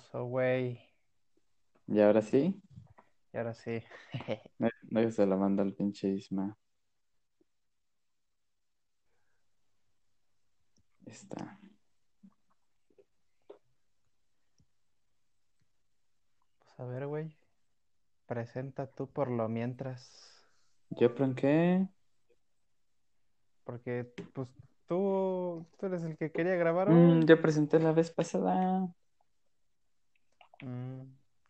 Oso, güey. ¿Y ahora sí? Y ahora sí. No, no se lo manda el pinche Isma. Ahí Está. Pues a ver, güey. Presenta tú por lo mientras. ¿Yo qué? Porque, pues, tú, tú eres el que quería grabar. Mm, yo presenté la vez pasada. Mm.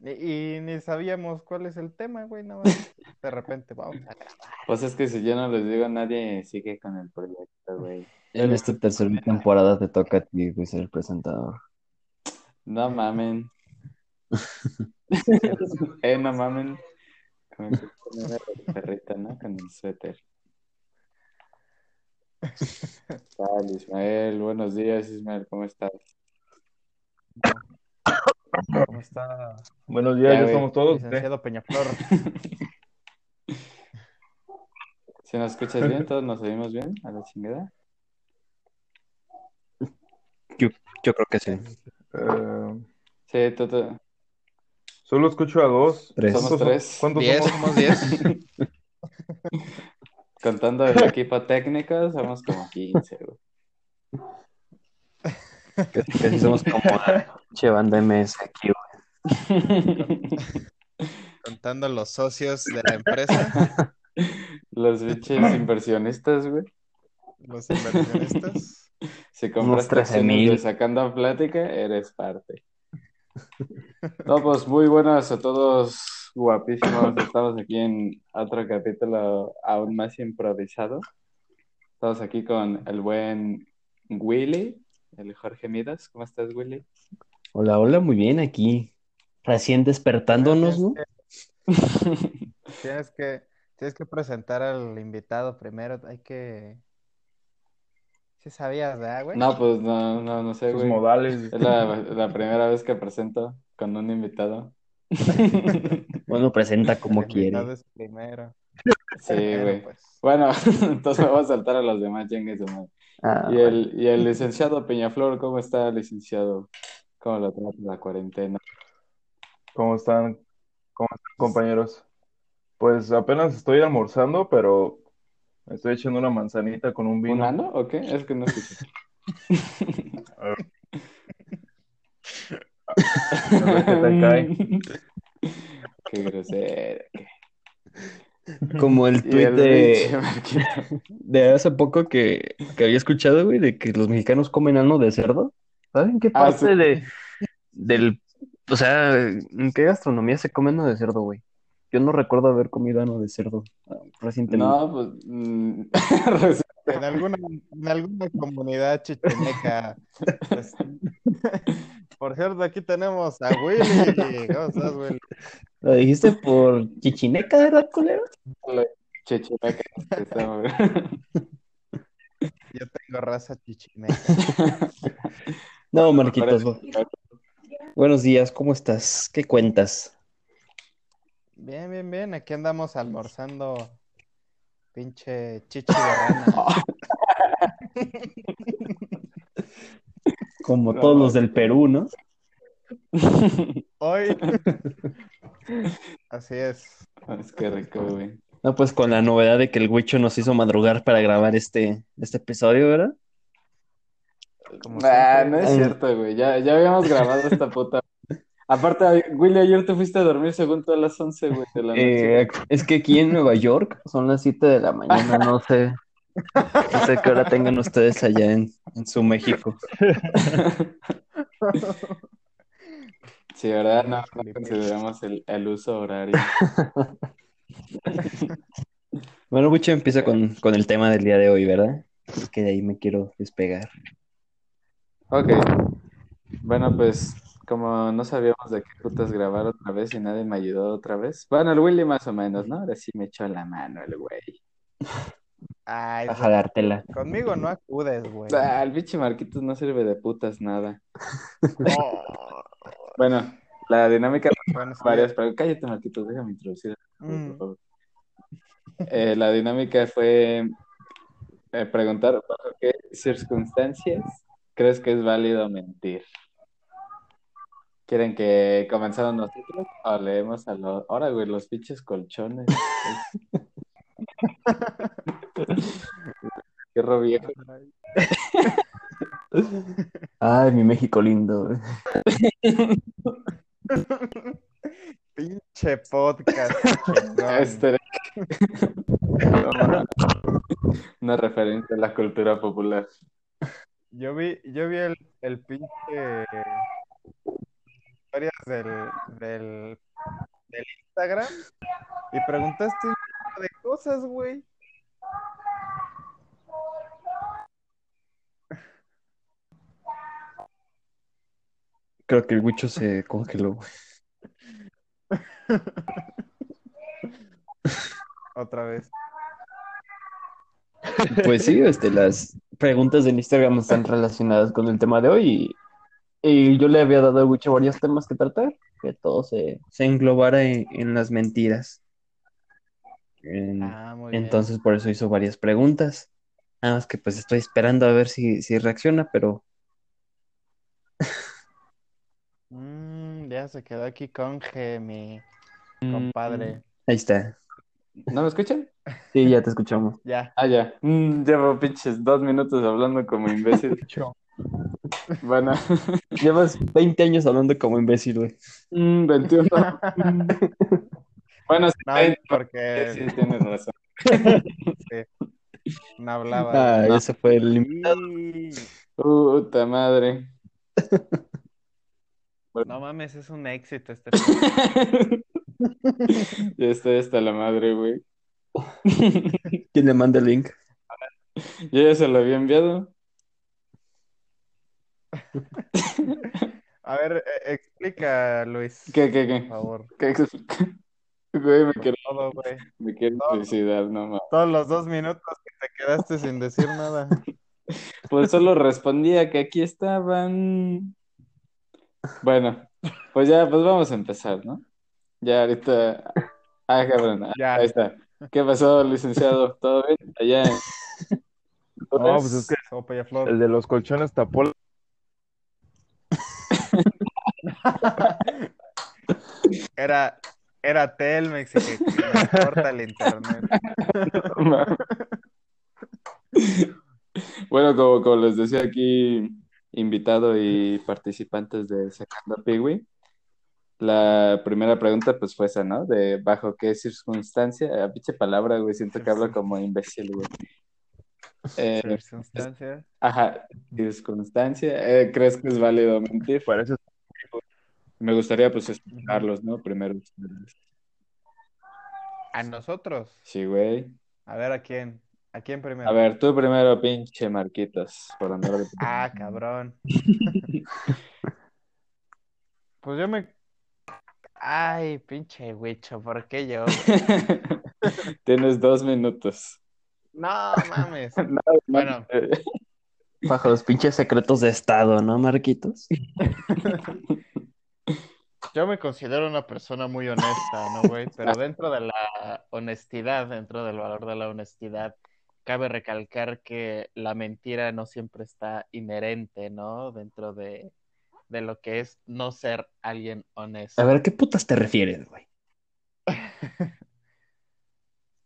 Y, y ni sabíamos cuál es el tema, güey. Nada más. De repente, vamos a grabar. Pues es que si yo no les digo, nadie sigue con el proyecto, güey. En esta tercera temporada te toca a ti, güey, ser el presentador. No mamen. eh, no mamen. Pone una perrita, ¿no? Con el suéter. Tal, Ismael, buenos días, Ismael, ¿cómo estás? ¿Cómo está? Buenos días, Ya, ya estamos todos. Licenciado Peñaflor. ¿Si nos escuchas bien? ¿Todos nos oímos bien? ¿A la chingada? Yo, yo creo que sí. Eh, Sí, todo. solo escucho a dos. Tres. Somos ¿Cuántos, tres. ¿Cuántos Diez, somos? somos diez. Contando el equipo técnico, somos como 15, güey. Que, que sí somos como pinche banda MS aquí, güey. Contando los socios de la empresa, Los biches inversionistas, güey. los inversionistas. Si compraste 13,000. acciones de sacando plática, eres parte. No, pues muy buenas a todos, guapísimos. Estamos aquí en otro capítulo aún más improvisado. Estamos aquí con el buen Willy, el Jorge Midas. ¿Cómo estás, Willy? Hola, hola, muy bien aquí. Recién despertándonos, ¿no? Tienes que, tienes que presentar al invitado primero. Hay que. Sí sabías, ¿verdad, güey? No, pues no, no, no sé, Sus güey. modales. Es la, la primera vez que presento con un invitado. Bueno, presenta como El invitado quiere. es primero. Sí, Primero, güey. pues. Bueno, entonces me voy a saltar a los demás, chingue su madre. Ah, Y el, y el licenciado Peñaflor, ¿cómo está, licenciado? ¿Cómo lo trata la cuarentena? ¿Cómo están? ¿Cómo están, compañeros? Pues apenas estoy almorzando, pero me estoy echando una manzanita con un ¿Un vino. ano o qué? Es que no escuché. A ver qué tal cae. Qué grosero. qué- como el tweet el de hace poco que, que había escuchado, güey, de que los mexicanos comen ano de cerdo. ¿Saben qué Ah, parte sí. de, del, o sea, en qué gastronomía se come ano de cerdo, güey? Yo no recuerdo haber comido ano de cerdo ah, recientemente. No, pues. mm, En alguna, en alguna comunidad chichimeca. pues, por cierto, aquí tenemos a Willy. ¿Cómo estás, Willy? ¿Lo dijiste por chichineca, verdad, culero? Estamos- Yo tengo raza chichimeca. No, Marquitos. Buenos días, ¿cómo estás? ¿Qué cuentas? Bien, bien, bien. Aquí andamos almorzando pinche chichi de rana. Como No, todos los del Perú, ¿no? Hoy. Así es. Es que rico, güey. No, pues con la novedad de que el Huicho nos hizo madrugar para grabar este, este episodio, ¿verdad? Como Ah, siempre. no es cierto, güey. Ya, ya habíamos grabado esta puta. Aparte, Willy, ayer te fuiste a dormir según tú a las 11, güey, de la noche. Eh, es que aquí en Nueva York son las 7 de la mañana, no sé. No sé qué hora tengan ustedes allá en, en su México. Sí, ¿verdad? No, no consideramos el, el uso horario. Bueno, Huicho empieza con, con el tema del día de hoy, ¿verdad? Es que de ahí me quiero despegar. Ok. Bueno, pues, como no sabíamos de qué putas grabar otra vez y nadie me ayudó otra vez. Bueno, el Willy más o menos, ¿no? Ahora sí me echó la mano el güey. Ay, A jalártela. conmigo no acudes, güey. Ah, el bicho Marquitos no sirve de putas nada. Oh. Bueno, la dinámica Bueno, sí. varias, pero cállate, Marquitos, déjame introducir. Mm. por favor. Eh, la dinámica fue eh, preguntar bajo qué circunstancias crees que es válido mentir. ¿Quieren que comenzamos nosotros o leemos a los... Ahora, güey, los pinches colchones. Qué viejo. Ay, mi México lindo. Pinche podcast. Este... Una referencia a la cultura popular. Yo vi, yo vi el, el pinche historias del, del, del Instagram y preguntaste un chingo de cosas, güey. Creo que el Wicho se congeló. güey. Otra vez. Pues sí, este, las preguntas del Instagram están relacionadas con el tema de hoy y, y yo le había dado al Wicho varios temas que tratar, que todo se, se englobara en, en las mentiras. En- Ah, muy bien. entonces por eso hizo varias preguntas. Nada más que pues estoy esperando a ver si, si reacciona, pero Mm, ya se quedó aquí con G, mi compadre. ahí está. ¿No me escuchan? Sí, ya te escuchamos. Ya. Ah, ya. Mm, llevo pinches dos minutos hablando como imbécil. Bueno, Llevas 20 años hablando como imbécil, güey. mm, 21. Mm. Bueno, sí, No, sí, porque sí, tienes razón. no hablaba. Ah, no. ese fue el Y- Puta madre. No mames, es un éxito este. Ya estoy hasta la madre, güey. ¿Quién le manda el link? Yo ya se lo había enviado. A ver, eh, explica, Luis, ¿Qué, qué, por qué? favor. ¿Qué? Güey, me quiero, Todo, güey. me quiero No. suicidar, no mames. Todos los dos minutos que te quedaste sin decir nada. Pues solo respondía que aquí estaban. Bueno, pues ya, pues vamos a empezar, ¿no? Ya ahorita. Ah, cabrón, ah, Ya. ahí está. ¿Qué pasó, licenciado? ¿Todo bien? Allá en... No, pues es que el de los colchones tapó la- Era, era Telmex y que corta el internet. Bueno, como, como les decía aquí, invitado y participantes de Sacando a Piwi, la primera pregunta pues fue esa, ¿no? De bajo qué circunstancia, a pinche palabra, güey, siento que hablo como imbécil, güey. Eh, Circunstancias. ajá, circunstancia, eh, ¿crees que es válido mentir? Parece Me gustaría pues escucharlos, ¿no? Primero. A nosotros. Sí, güey. A ver a quién. ¿A quién primero? A ver, tú primero, pinche Marquitos, por andar de... Ah, cabrón. Pues yo me. Ay, pinche huicho, ¿por qué yo? Tienes dos minutos. No mames. Bueno, Eh, Bajo los pinches secretos de Estado, ¿no, Marquitos? yo me considero una persona muy honesta, ¿no, güey? Pero dentro de la honestidad, dentro del valor de la honestidad, cabe recalcar que la mentira no siempre está inherente, ¿no? Dentro de, de lo que es no ser alguien honesto. A ver, ¿qué putas te refieres, güey?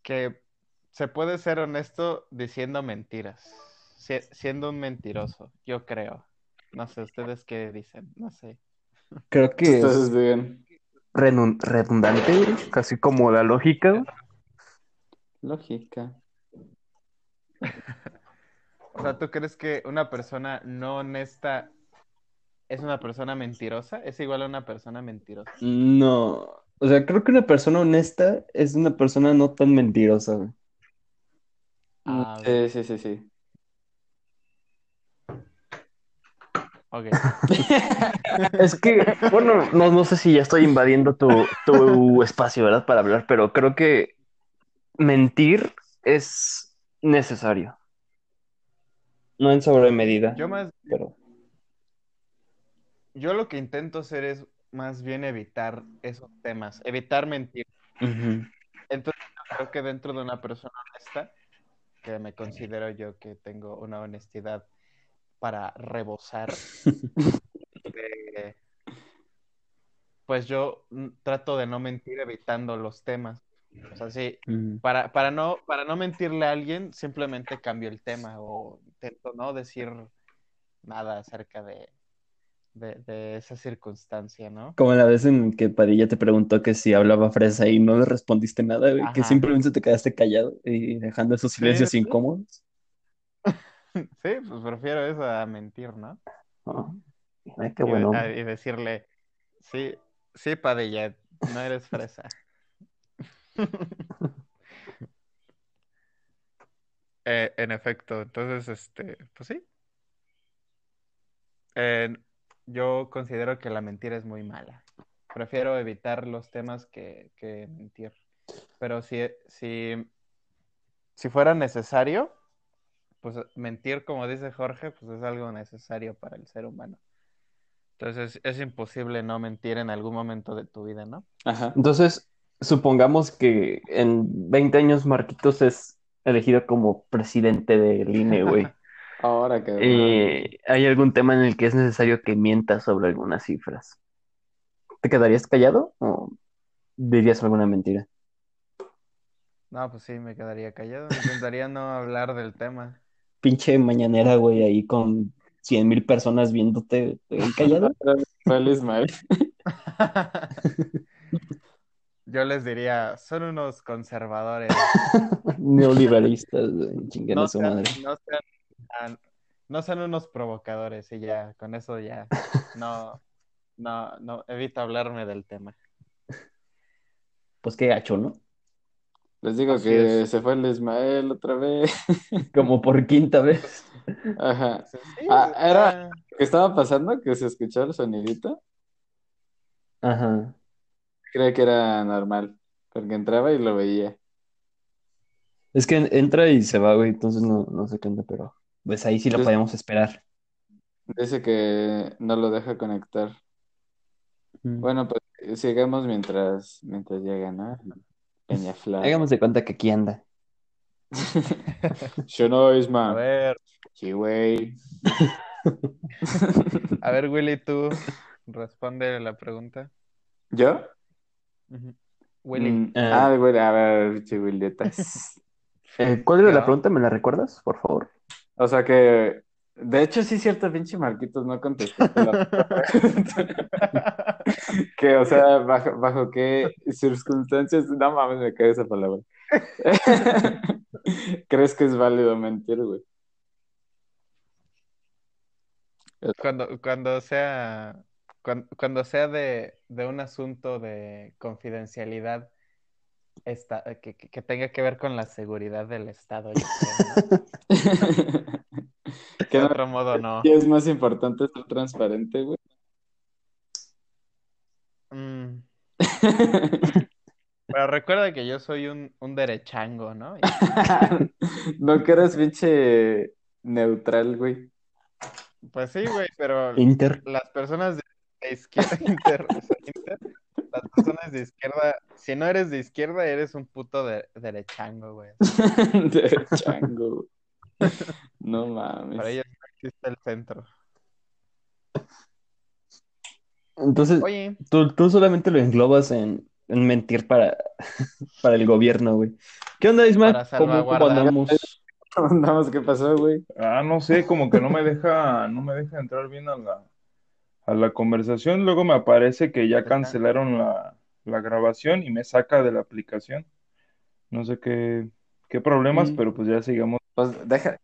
que se puede ser honesto diciendo mentiras, si- siendo un mentiroso, yo creo. No sé, ¿ustedes qué dicen? No sé. Creo que es bien. redundante, güey, casi como la lógica. Lógica. O sea, ¿tú crees que una persona no honesta es una persona mentirosa? ¿Es igual a una persona mentirosa? No, o sea, creo que una persona honesta es una persona no tan mentirosa, güey. Ah, Sí, sí, sí, sí. ok. Es que, bueno, no, no sé si ya estoy invadiendo tu, tu espacio, ¿verdad? Para hablar, pero creo que mentir es necesario. No en sobremedida, Yo más, pero yo lo que intento hacer es más bien evitar esos temas, evitar mentir. Entonces, yo creo que dentro de una persona honesta, que me considero yo que tengo una honestidad para rebosar de, pues yo trato de no mentir evitando los temas. O sea, sí, para, para no, para no mentirle a alguien, simplemente cambio el tema o intento no decir nada acerca de, de, de esa circunstancia, ¿no? Como la vez en que Padilla te preguntó que si hablaba fresa y no le respondiste nada, que simplemente te quedaste callado y dejando esos silencios sí. incómodos. Sí, pues prefiero eso a mentir, ¿no? Ah, ay, qué Y, bueno. a- y decirle, sí, sí, Padilla, no eres fresa. Eh, en efecto, entonces, este, pues sí. Eh, yo considero que la mentira es muy mala. Prefiero evitar los temas que, que mentir. Pero si, si, si fuera necesario, pues mentir, como dice Jorge, pues es algo necesario para el ser humano. Entonces es imposible no mentir en algún momento de tu vida, ¿no? Ajá. Entonces, supongamos que en 20 años Marquitos es elegido como presidente del INE, güey. Ahora que... Eh, ¿hay algún tema en el que es necesario que mientas sobre algunas cifras? ¿Te quedarías callado o dirías alguna mentira? No, pues sí, me quedaría callado. Intentaría no hablar del tema. Pinche mañanera, güey, ahí con 100 mil personas viéndote ¿te ven callado. Fue el Ismael. Yo les diría, son unos conservadores. Neoliberalistas, güey, No su sean, madre. no sean, no sean unos provocadores y ya, con eso ya, no, no, no, evita hablarme del tema. Pues qué gacho, ¿no? Les digo Así que es. se fue el Ismael otra vez. Como por quinta vez. Ajá. Sí, Ah, era- ¿Qué estaba pasando? Que se escuchó el sonidito. Ajá. Creía que era normal, porque entraba y lo veía. Es que entra y se va, güey, entonces no, no sé qué onda, pero pues ahí sí lo podemos esperar. Dice que no lo deja conectar. Mm. Bueno, pues sigamos mientras, mientras llega, ¿no? Peñaflor. Hagamos de cuenta que aquí anda. Yo no, A Isma. ver, Sí, güey. a ver, Willy, tú responde la pregunta. ¿Yo? Willy, Mm, Ah. ah, güey, a ver, chihuiletas. Eh, ¿cuál era la pregunta? ¿Me la recuerdas, por favor? O sea que, de hecho, sí, cierto, pinche Marquitos no contestó la. Que, o sea, bajo, bajo qué circunstancias, no mames, me cae esa palabra. ¿Crees que es válido mentir, güey? cuando, cuando sea, cuando, cuando sea de, de un asunto de confidencialidad esta, que, que- que tenga que ver con la seguridad del Estado, yo creo, ¿no? ¿Qué De otro modo, no. ¿qué es más importante ser transparente, güey? Mm, Pero recuerda que yo soy un, un derechango, ¿no? Y- No que eres pinche neutral, güey. pues sí, güey, pero Inter. las personas de, de izquierda, inter- o sea, inter- las personas de izquierda, si no eres de izquierda, eres un puto de, derechango, güey. De chango. No mames. Para ellos no existe el centro. Entonces, Oye, tú, tú solamente lo englobas en, en mentir para, para el gobierno, güey. ¿Qué onda, Ismael? Para ¿Cómo, cómo andamos? Andamos, ¿qué pasó, güey? Ah, no sé, como que no me deja, no me deja entrar bien a la, a la conversación. Luego me aparece que ya cancelaron la, la grabación y me saca de la aplicación. No sé qué, qué problemas, Mm. pero pues ya sigamos. Pues deja.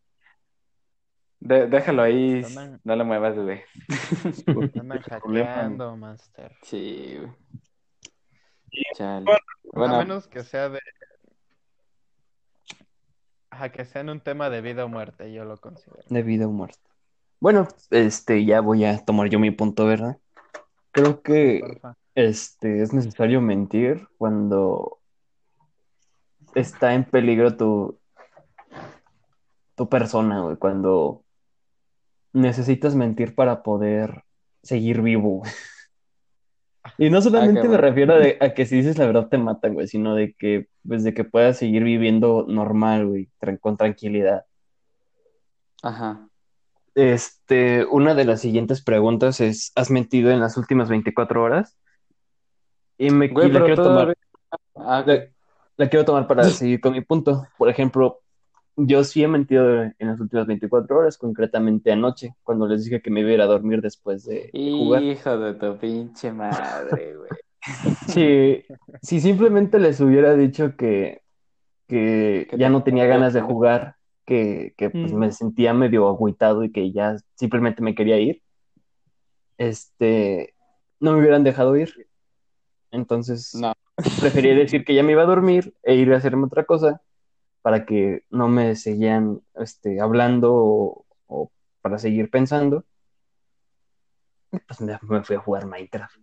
de- déjalo ahí. Andan- No lo muevas, bebé. andan hackeando, Master. Sí. Chale. A Bueno, menos que sea de. Ajá, que sea en un tema de vida o muerte, yo lo considero. De vida o muerte. Bueno, este, ya voy a tomar yo mi punto, ¿verdad? Creo que Porfa. este, es necesario mentir cuando está en peligro tu, tu persona, güey, cuando necesitas mentir para poder seguir vivo. Y no solamente me refiero de- a que si dices la verdad te matan, güey, sino de que, pues, de que puedas seguir viviendo normal, güey, con tranquilidad. ajá. Este, una de las siguientes preguntas es, ¿has mentido en las últimas 24 horas? Y, me, Güey, y la pero quiero tomar. Ah, La, la quiero tomar para seguir con mi punto. Por ejemplo, yo sí he mentido en las últimas 24 horas, concretamente anoche, cuando les dije que me iba a ir a dormir después de, jugar. Hijo de tu pinche madre, güey. Si, si simplemente les hubiera dicho que, que ya no tenía ganas de jugar, que, que pues Mm. me sentía medio agüitado y que ya simplemente me quería ir, este, no me hubieran dejado ir. Entonces, No. preferí decir que ya me iba a dormir e ir a hacerme otra cosa para que no me seguían este, hablando o, o para seguir pensando. Y pues me, me fui a jugar Minecraft.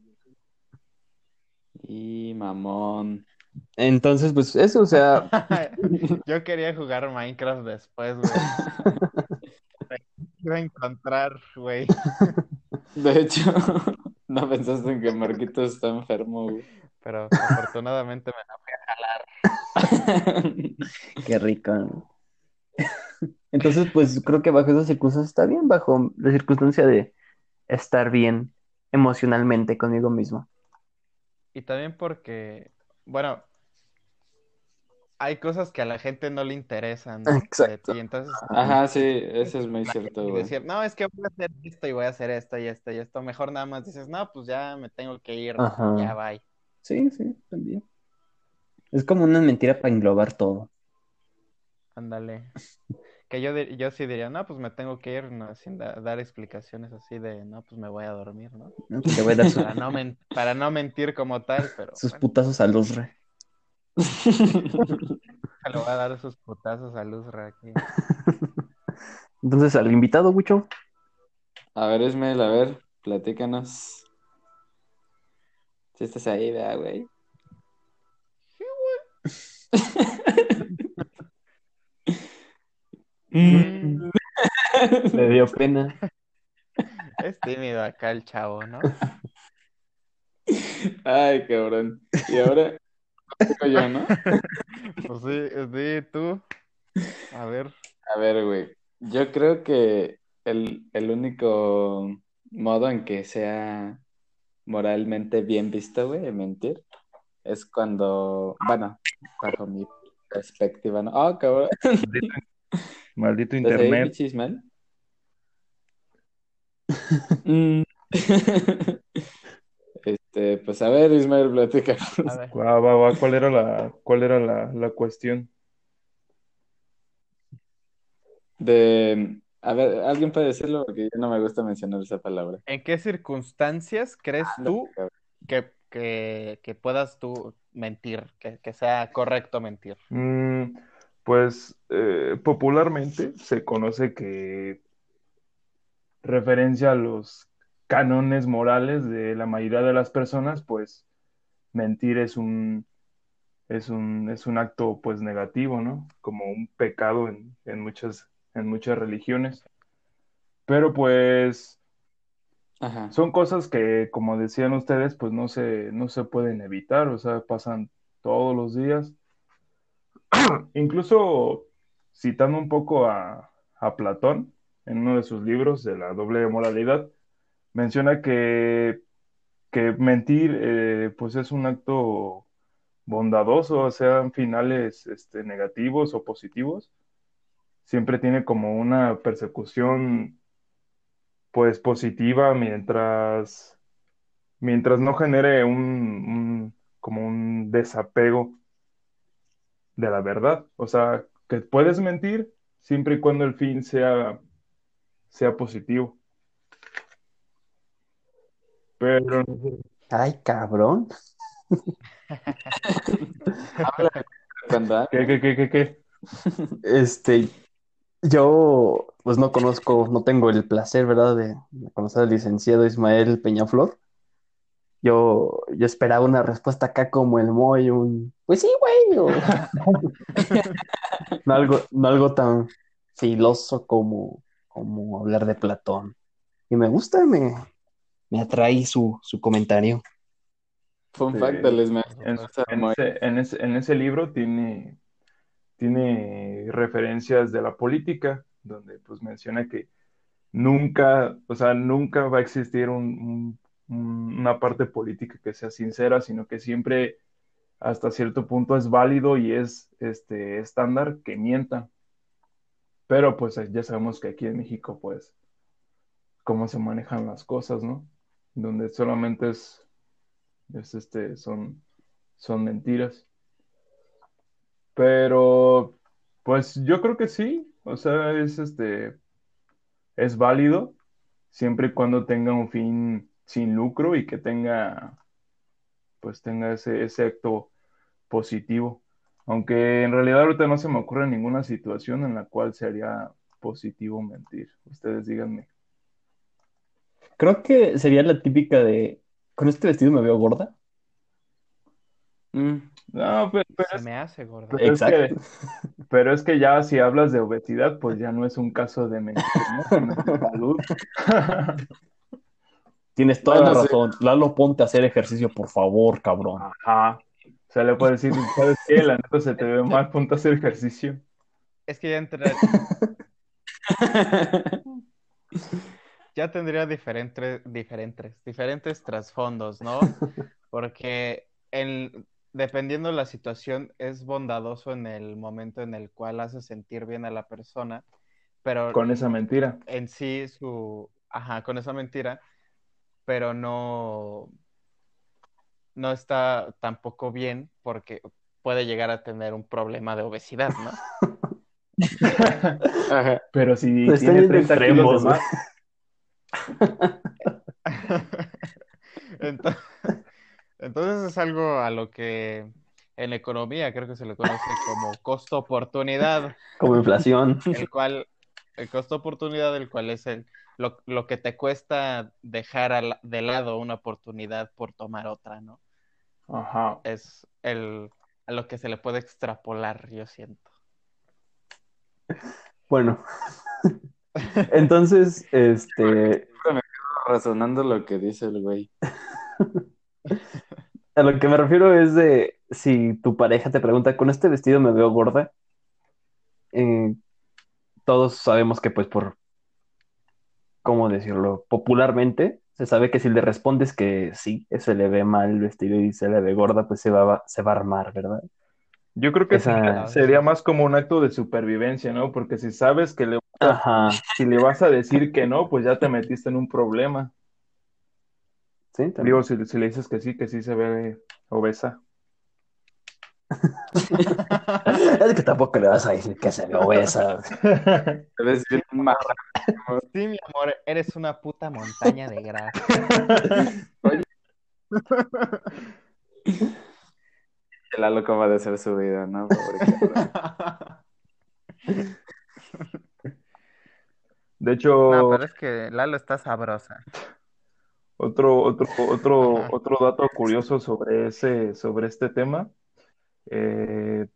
Y mamón. Entonces, pues eso, o sea, Yo quería jugar Minecraft después, güey. Iba a encontrar, güey. De hecho, no pensaste en que Marquito está enfermo, güey. Pero afortunadamente me la fui a jalar. Qué rico. ¿no? Entonces, pues creo que bajo esas circunstancias está bien, bajo la circunstancia de estar bien emocionalmente conmigo mismo. Y también porque, bueno, hay cosas que a la gente no le interesan de Exacto. ti. Entonces, Ajá, sí, eso es muy cierto, y decir, no, es que voy a hacer esto y voy a hacer esto y esto y esto. Mejor nada más dices, no, pues ya me tengo que ir, Ajá. ya bye. Sí, sí, también. Es como una mentira para englobar todo. Ándale. Que yo, yo sí diría, no, pues me tengo que ir, no, sin da- dar explicaciones así de, no, pues me voy a dormir, ¿no? ¿no? Que le voy a dar su- Para no, men- para no mentir como tal, pero sus bueno, putazos a luz, re. le voy a dar sus putazos a Luz aquí. Entonces, al invitado, Wicho. A ver, Ismael, a ver, platícanos. Si estás ahí, vea, güey. Mm, Le dio pena. es tímido acá el chavo, ¿no? Ay, cabrón. Y ahora, yo, ¿no? Pues sí, sí, tú. A ver, A ver, güey. Yo creo que el, el único modo en que sea moralmente bien visto, güey, en mentir, es cuando, bueno, bajo mi perspectiva, ¿no? Oh, cabrón. Maldito ¿Estás ahí, internet. Ismael? Mm. Este, pues a ver, Ismael, platícanos. a ver. Va, va, va, ¿Cuál era la, cuál era la, la cuestión? De, a ver, ¿alguien puede decirlo? Porque ya no me gusta mencionar esa palabra. ¿En qué circunstancias crees tú Cabrón. que, que, que puedas tú mentir, que, que sea correcto mentir? Mm, pues eh, popularmente se conoce que referencia a los cánones morales de la mayoría de las personas, pues mentir es un, es un, es un acto pues negativo, ¿no? Como un pecado en, en muchas, en muchas religiones. Pero pues Ajá. son cosas que, como decían ustedes, pues no se, no se pueden evitar, o sea, pasan todos los días. Incluso citando un poco a, Platón en uno de sus libros de la doble moralidad, menciona que, que mentir eh, pues es un acto bondadoso, sean finales este, negativos o positivos, siempre tiene como una persecución pues positiva mientras, mientras no genere un- como un desapego de la verdad. O sea, que puedes mentir siempre y cuando el fin sea, sea positivo. Pero Ay, cabrón. ¿qué, qué, qué, qué, qué? Este, yo pues no conozco, no tengo el placer, ¿verdad?, de, de conocer al licenciado Ismael Peñaflor. Yo, yo esperaba una respuesta acá como el Moy, un pues sí, güey, o- no algo, no algo tan filoso como, como hablar de Platón. Y me gusta, me, me atrae su, su comentario. Fun Sí. fact Ismael. En, ese, en ese- en ese libro tiene, tiene referencias de la política, donde pues menciona que nunca, o sea, nunca va a existir un- una parte política que sea sincera, sino que siempre hasta cierto punto es válido y es este estándar que mientan. Pero pues ya sabemos que aquí en México, pues, cómo se manejan las cosas, ¿no? Donde solamente es, es este, son, son mentiras. Pero, pues yo creo que sí, o sea, es este, es válido siempre y cuando tenga un fin sin lucro y que tenga, pues tenga ese, ese acto positivo. Aunque en realidad ahorita no se me ocurre ninguna situación en la cual sería positivo mentir. Ustedes díganme. Creo que sería la típica de, con este vestido me veo gorda. Mm, No, pero, pero Se es, me hace pero es Exacto. que, pero es que ya si hablas de obesidad, pues ya no es un caso de mentir, ¿no? Salud. Tienes toda Bueno, la sí. razón. Lalo, ponte a hacer ejercicio, por favor, cabrón. Ajá. O sea, le puedo decir, ¿sabes qué? La neta se te ve mal, ponte a hacer ejercicio. Es que ya entra- ya tendría diferentes, diferentes, diferentes trasfondos, ¿no? Porque el, dependiendo de la situación, es bondadoso en el momento en el cual hace sentir bien a la persona, pero Con esa mentira. en sí su, ajá, con esa mentira, pero no, no está tampoco bien porque puede llegar a tener un problema de obesidad, ¿no? Ajá. Pero si Está tiene yendo 30 kilos extremos, de más, Entonces, entonces es algo a lo que en economía creo que se le conoce como costo oportunidad, Como inflación. el cual, el costo oportunidad, el cual es el, lo, lo que te cuesta dejar al- de lado una oportunidad por tomar otra, ¿no? Ajá. Es el, a lo que se le puede extrapolar, yo siento. Bueno. Entonces, este, Razonando lo que dice el güey. a lo que me refiero es de si tu pareja te pregunta, con este vestido me veo gorda, eh, todos sabemos que pues por, ¿cómo decirlo? Popularmente se sabe que si le respondes que sí, se le ve mal el vestido y se le ve gorda, pues se va, se va a armar, ¿verdad? Yo creo que Esa- sería más como un acto de supervivencia, ¿no? Porque si sabes que le, Ajá, si le vas a decir que no, pues ya te metiste en un problema. sí, también. Digo, si, si le dices que sí, que sí se ve obesa. Es que tampoco le vas a decir que se bien marrano. Sí, mi amor, eres una puta montaña de grasa. El Lalo cómo de hacer su vida, ¿no? Pobre. De hecho, No, pero es que Lalo está sabrosa. otro, otro, otro, otro dato curioso sobre ese, sobre este tema. Eh,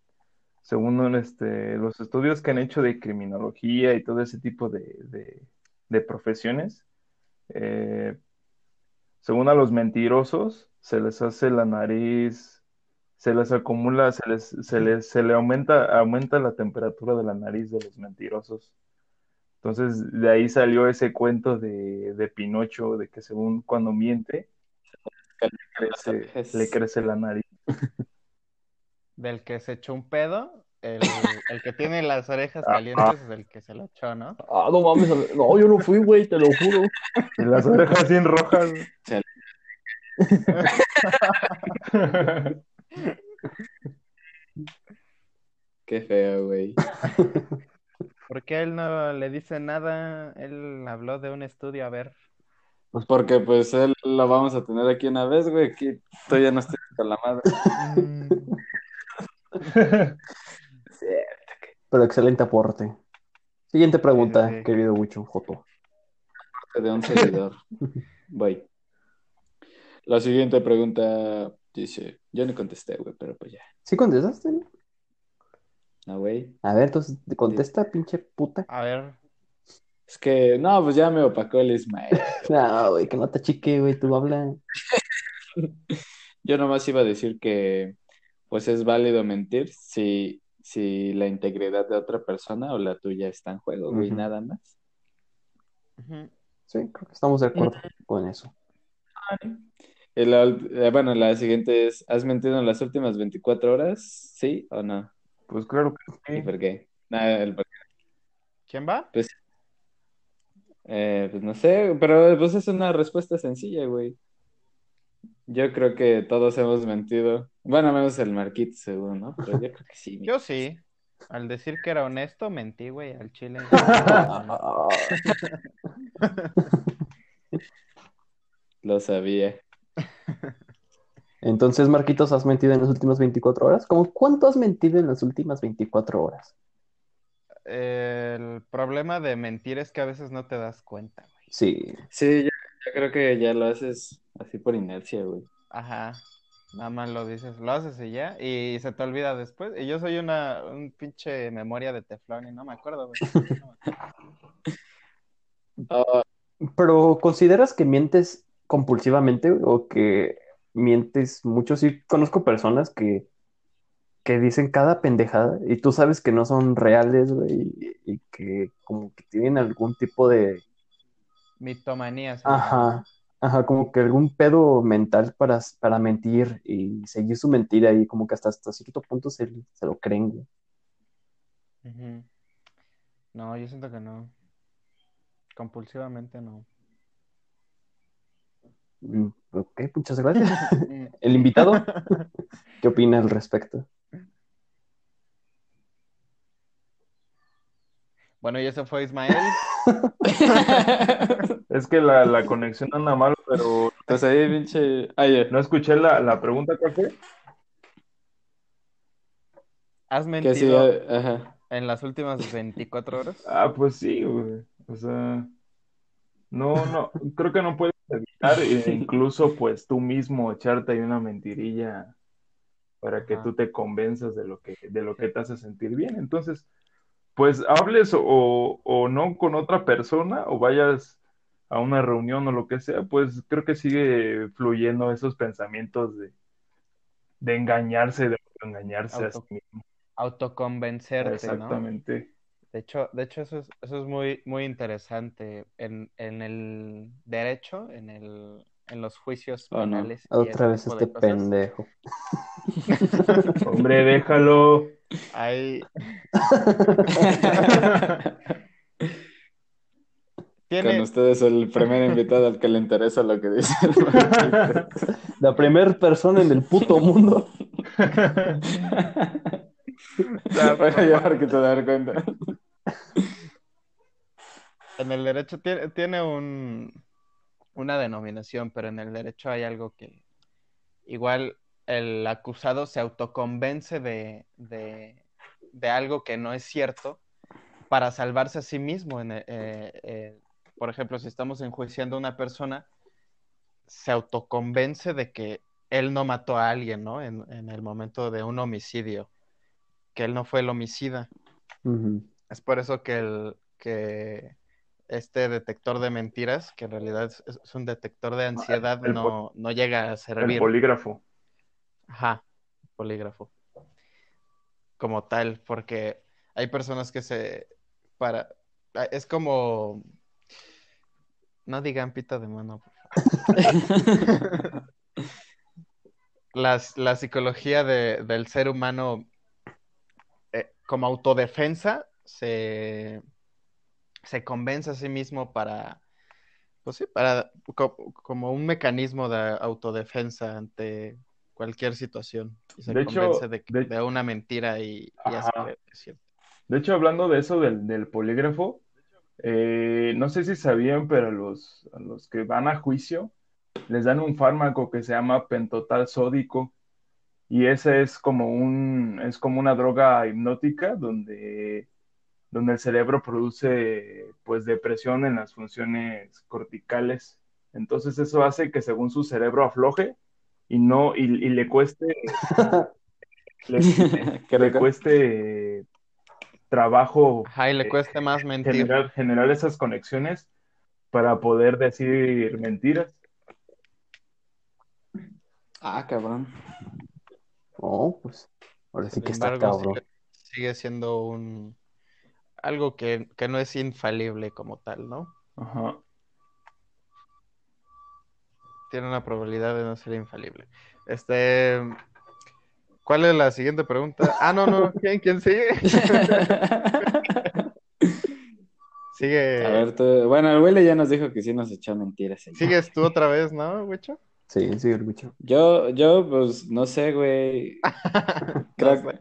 según este, los estudios que han hecho de criminología y todo ese tipo de, de- de profesiones, eh, según a los mentirosos, se les hace la nariz, se les acumula, se les, se les, se le aumenta, aumenta la temperatura de la nariz de los mentirosos. Entonces, de ahí salió ese cuento de, de Pinocho, de que según cuando miente, crece- le crece la nariz. Del que se echó un pedo, el, el que tiene las orejas calientes es el que se lo echó, ¿no? Ah, no mames, no, yo no fui, güey, te lo juro. Y las orejas bien rojas. Qué feo, güey. ¿Por qué él no le dice nada? Él habló de un estudio, a ver. Pues porque pues él lo vamos a tener aquí una vez, güey. Aquí tú ya no estoy con la madre. Pero excelente aporte. Siguiente pregunta, Sí, sí, querido Wicho Joto. De un seguidor. Voy. La siguiente pregunta dice, yo no contesté, güey, pero pues ya. ¿Sí contestaste? No, güey. A ver, entonces contesta, pinche puta. A ver, Es que, no, pues ya me opacó el Ismael. No, güey, que no te chique, güey, tú habla. Yo nomás iba a decir que, pues es válido mentir si, si la integridad de otra persona o la tuya está en juego, güey, nada más. Sí, creo que estamos de acuerdo con eso. Y la ult- eh, bueno, la siguiente es, ¿has mentido en las últimas 24 horas? ¿Sí o no? Pues claro que ¿Y sí. por qué? Nada, el por qué. ¿Quién va? Pues, eh, pues no sé, pero pues es una respuesta sencilla, güey. Yo creo que todos hemos mentido. Bueno, menos el Marquito, seguro, ¿no? Pero yo creo que sí. Yo sí. Al decir que era honesto, mentí, güey, al chile. Lo sabía. Entonces, Marquitos, ¿has mentido en las últimas 24 horas? ¿Cómo cuánto has mentido en las últimas 24 horas? El problema de mentir es que a veces no te das cuenta, güey. Sí. Sí, yo, yo creo que ya lo haces así por inercia, güey. Ajá. Nada más lo dices, lo haces y ya, y se te olvida después. Y yo soy una un pinche memoria de teflón y no me acuerdo, güey. No me acuerdo. Ah, Pero ¿consideras que mientes compulsivamente o que mientes mucho? Sí, conozco personas que, que dicen cada pendejada y tú sabes que no son reales, güey, y, y que como que tienen algún tipo de, Mitomanía. se llama. Ajá, como que algún pedo mental para, para mentir y seguir su mentira y como que hasta, hasta cierto punto se, se lo creen, güey. No, yo siento que no. Compulsivamente no. Mm, Ok, muchas gracias. Mm. El invitado, ¿qué opina al respecto? Bueno, y eso fue Ismael. Es que la, la conexión anda mal, pero Pues ahí, pinche. Ay, no escuché la, la pregunta, ¿cuál fue? ¿Has sí, mentido eh, ajá. en las últimas 24 horas? Ah, pues sí, güey. O sea, no, no, creo que no puedes evitar, e incluso pues tú mismo echarte ahí una mentirilla para que Ajá. tú te convenzas de lo que, de lo que te hace sentir bien. Entonces, pues hables o, o no con otra persona o vayas a una reunión o lo que sea, pues creo que sigue fluyendo esos pensamientos de, de engañarse, de engañarse a sí mismo. Autoconvencerte, ¿no? Exactamente. De hecho, de hecho eso es, eso es muy, muy interesante en, en el derecho, en el, en los juicios Oh, no. penales y Otra vez este pendejo. Hombre, déjalo. Hay, Con tiene, ustedes el primer invitado al que le interesa lo que dice el. La primera persona en el puto mundo. Ya para que te dar cuenta. en el derecho tiene, tiene un, una denominación, pero en el derecho hay algo que igual el acusado se autoconvence de, de, de algo que no es cierto para salvarse a sí mismo. En, eh, eh, por ejemplo, si estamos enjuiciando a una persona, se autoconvence de que él no mató a alguien, ¿no? En, en el momento de un homicidio, que él no fue el homicida. Es por eso que, el, que este detector de mentiras, que en realidad es, es un detector de ansiedad, el no, no llega a El servir. polígrafo. Ajá, polígrafo. Como tal, porque hay personas que se para ah, es como no digan pita de mano. Las- la psicología de- del ser humano eh, como autodefensa se, se convence a sí mismo para pues sí, para co- como un mecanismo de autodefensa ante cualquier situación. Y se De hecho, convence de, de- de una mentira y, y hace Ajá. creer que es cierto. De hecho, hablando de eso del, del polígrafo, eh, no sé si sabían, pero a los, a los que van a juicio les dan un fármaco que se llama pentotal sódico y ese es como un, es como una droga hipnótica donde, donde el cerebro produce pues depresión en las funciones corticales. Entonces eso hace que según su cerebro afloje y no, y, y le cueste, le, Qué le cueste trabajo Ajá, y le eh, cueste más mentir. generar, generar esas conexiones para poder decir mentiras. Ah, cabrón. Oh, pues. Ahora sí Sin que está embargo, cabrón. sigue, sigue siendo un algo que, que no es infalible como tal, ¿no? Ajá. Tiene una probabilidad de no ser infalible. Este, ¿cuál es la siguiente pregunta? Ah, no, no, ¿quién, quién sigue? Sigue, A ver, tú... bueno, el Willy ya nos dijo que sí nos echó mentiras. señor. sigues tú otra vez, ¿no, Wicho? Sí, sí, el bicho. Yo, yo, pues, no sé, güey. Creo No que sé.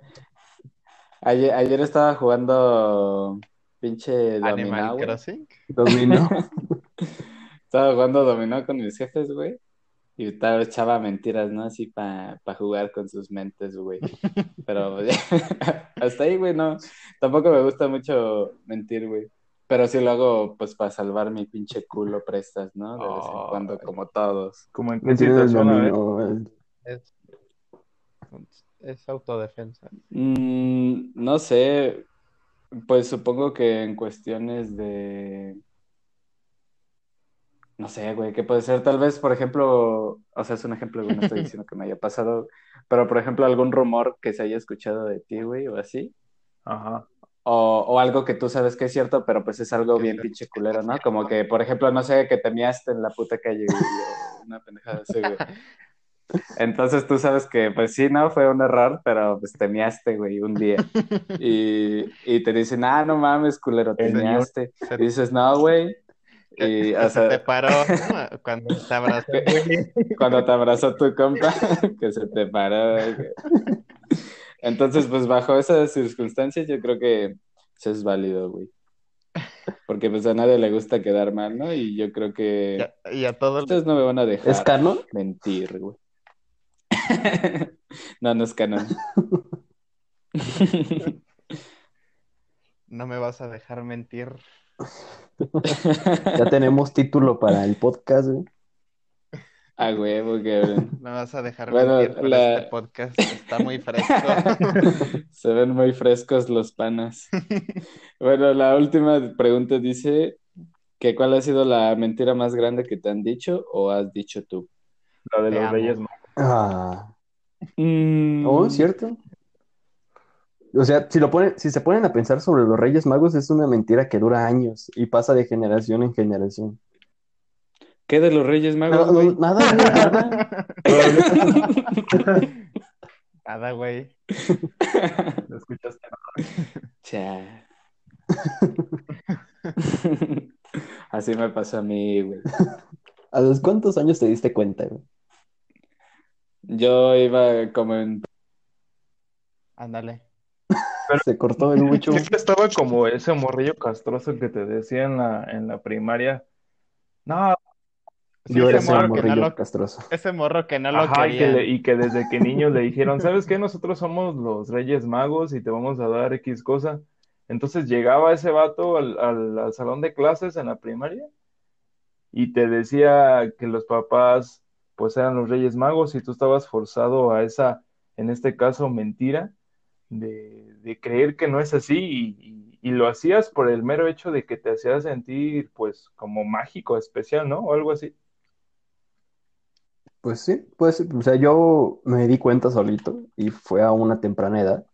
ayer, ayer estaba jugando pinche dominó, Animal güey. Crossing. Dominó. Estaba jugando dominó con mis jefes, güey. Y estaba echaba mentiras, ¿no? Así para jugar con sus mentes, güey. Pero hasta ahí, güey, no. Tampoco me gusta mucho mentir, güey. Pero sí lo hago, pues, para salvar mi pinche culo prestas, ¿no? De vez en cuando, como todos. Como en qué situación, Es, es autodefensa. Mm, no sé, pues supongo que en cuestiones de, no sé, güey, ¿qué puede ser? Tal vez, por ejemplo, o sea, es un ejemplo, güey, no estoy diciendo que me haya pasado, pero por ejemplo, algún rumor que se haya escuchado de ti, güey, o así, Ajá. o, o algo que tú sabes que es cierto, pero pues es algo bien pinche culero, ¿no? Como que, por ejemplo, no sé, que te miaste en la puta calle, güey, o una pendejada así, güey. Entonces tú sabes que, pues sí, no, fue un error, pero pues te miaste, güey, un día. Y, y te dicen, ah, no mames, culero, te miaste. Y dices, no, güey. Que- Y, que o se te paró ¿no? cuando te abrazó cuando te abrazó tu compa, que se te paró. güey. Entonces, pues bajo esas circunstancias, yo creo que eso es válido, güey. Porque pues a nadie le gusta quedar mal, ¿no? Y yo creo Y que a, y a todos ustedes no me van a dejar ¿Es canon? mentir, güey. No, no es canon. no me vas a dejar mentir. Ya tenemos título para el podcast, güey. A huevo, cabrón. No me vas a dejar Bueno, mentir por la- este podcast. Está muy fresco. Se ven muy frescos los panas. Bueno, la última pregunta dice que ¿cuál ha sido la mentira más grande que te han dicho o has dicho tú? La de Te los amo. Reyes Magos. Ah. Mm, Oh, ¿cierto? O sea, si lo ponen, si se ponen a pensar sobre los Reyes Magos, es una mentira que dura años y pasa de generación en generación. ¿Qué de los Reyes Magos, no, güey? nada, güey, nada. Nada, güey. ¿Lo escuchaste? Cha. Así me pasó a mí, güey. ¿A los cuántos años te diste cuenta, güey? Yo iba como en... Ándale. Se cortó el mucho. Es que estaba como ese morrillo castroso que te decía en la, en la primaria. No, Sí, Yo ese era ese morro que no morrillo lo- castroso. ese morro que no lo Ajá, y que, quería. le- y que desde que niños le dijeron, ¿sabes qué? Nosotros somos los Reyes Magos y te vamos a dar X cosa. Entonces llegaba ese vato al, al- al salón de clases en la primaria y te decía que los papás pues eran los Reyes Magos y tú estabas forzado a esa, en este caso, mentira de, de creer que no es así y, y- y lo hacías por el mero hecho de que te hacía sentir pues como mágico, especial, ¿no? O algo así. Pues sí, pues, o sea, yo me di cuenta solito y fue a una temprana edad.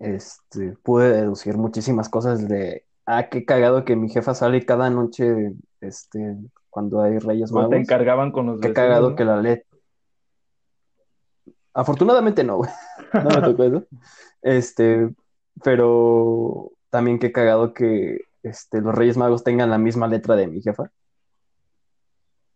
Este, pude deducir muchísimas cosas de, ah, qué cagado que mi jefa sale cada noche, este, cuando hay Reyes O te Magos. encargaban con los Qué vecinos, cagado ¿no? que la lee. Afortunadamente no, güey. No me tocó eso. Este, pero también qué cagado que este, los Reyes Magos tengan la misma letra de mi jefa.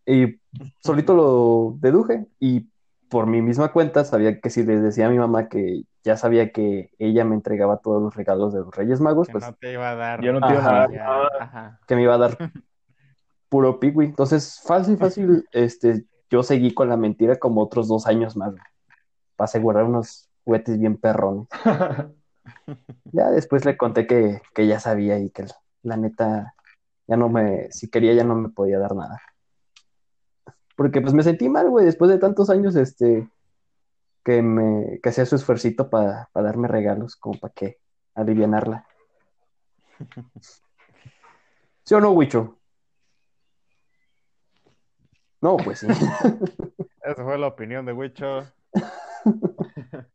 Y solito lo deduje. Y por mi misma cuenta sabía que si les decía a mi mamá que ya sabía que ella me entregaba todos los regalos de los Reyes Magos, Que pues no te iba a dar. Ya no te iban a dar Ya, nada. ajá. que me iba a dar puro pigui. Entonces, fácil, fácil, este, yo seguí con la mentira como otros dos años más, para asegurar unos juguetes bien perrones. Ya después le conté que, que ya sabía y que la, la neta, ya no me, si quería ya no me podía dar nada. Porque pues me sentí mal, güey, después de tantos años, este, que me, que hacía su esfuercito para darme regalos, como para que alivianarla. ¿Sí o no, Wicho? No, pues sí. Esa fue la opinión de Wicho.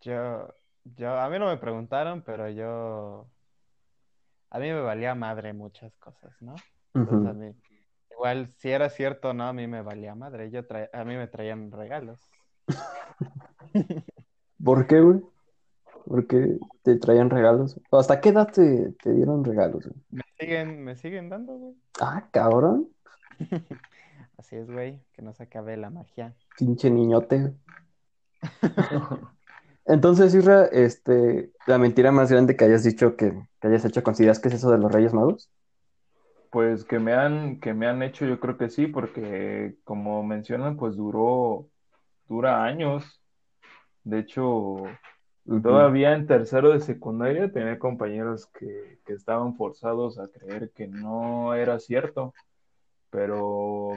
Yo, yo, a mí no me preguntaron, pero yo, a mí me valía madre muchas cosas, ¿no? Entonces a mí, igual si era cierto o no, a mí me valía madre. Yo tra- a mí me traían regalos. ¿Por qué, güey? ¿Por qué te traían regalos? ¿O ¿Hasta qué edad te, te dieron regalos, güey? Me siguen, me siguen dando, güey. Ah, cabrón. Así es, güey, que no se acabe la magia. Pinche niñote. Entonces, Isra, este, la mentira más grande que hayas dicho que, que hayas hecho, ¿consideras que es eso de los Reyes Magos? Pues que me han, que me han hecho, yo creo que sí, porque como mencionan, pues duró, dura años. De hecho, todavía en tercero de secundaria tenía compañeros que, que estaban forzados a creer que no era cierto. Pero,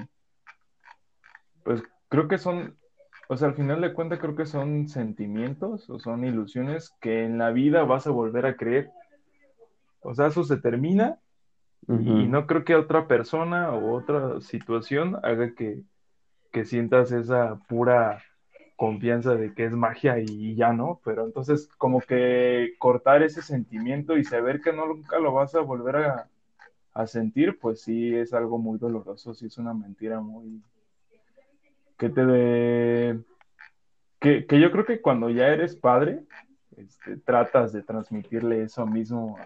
pues creo que son, o sea, al final de cuentas creo que son sentimientos o son ilusiones que en la vida vas a volver a creer. O sea, eso se termina y no creo que otra persona o otra situación haga que, que sientas esa pura confianza de que es magia y ya no, pero entonces como que cortar ese sentimiento y saber que no nunca lo vas a volver a, a sentir, pues sí es algo muy doloroso, sí es una mentira muy que te de... que, que yo creo que cuando ya eres padre, este, tratas de transmitirle eso mismo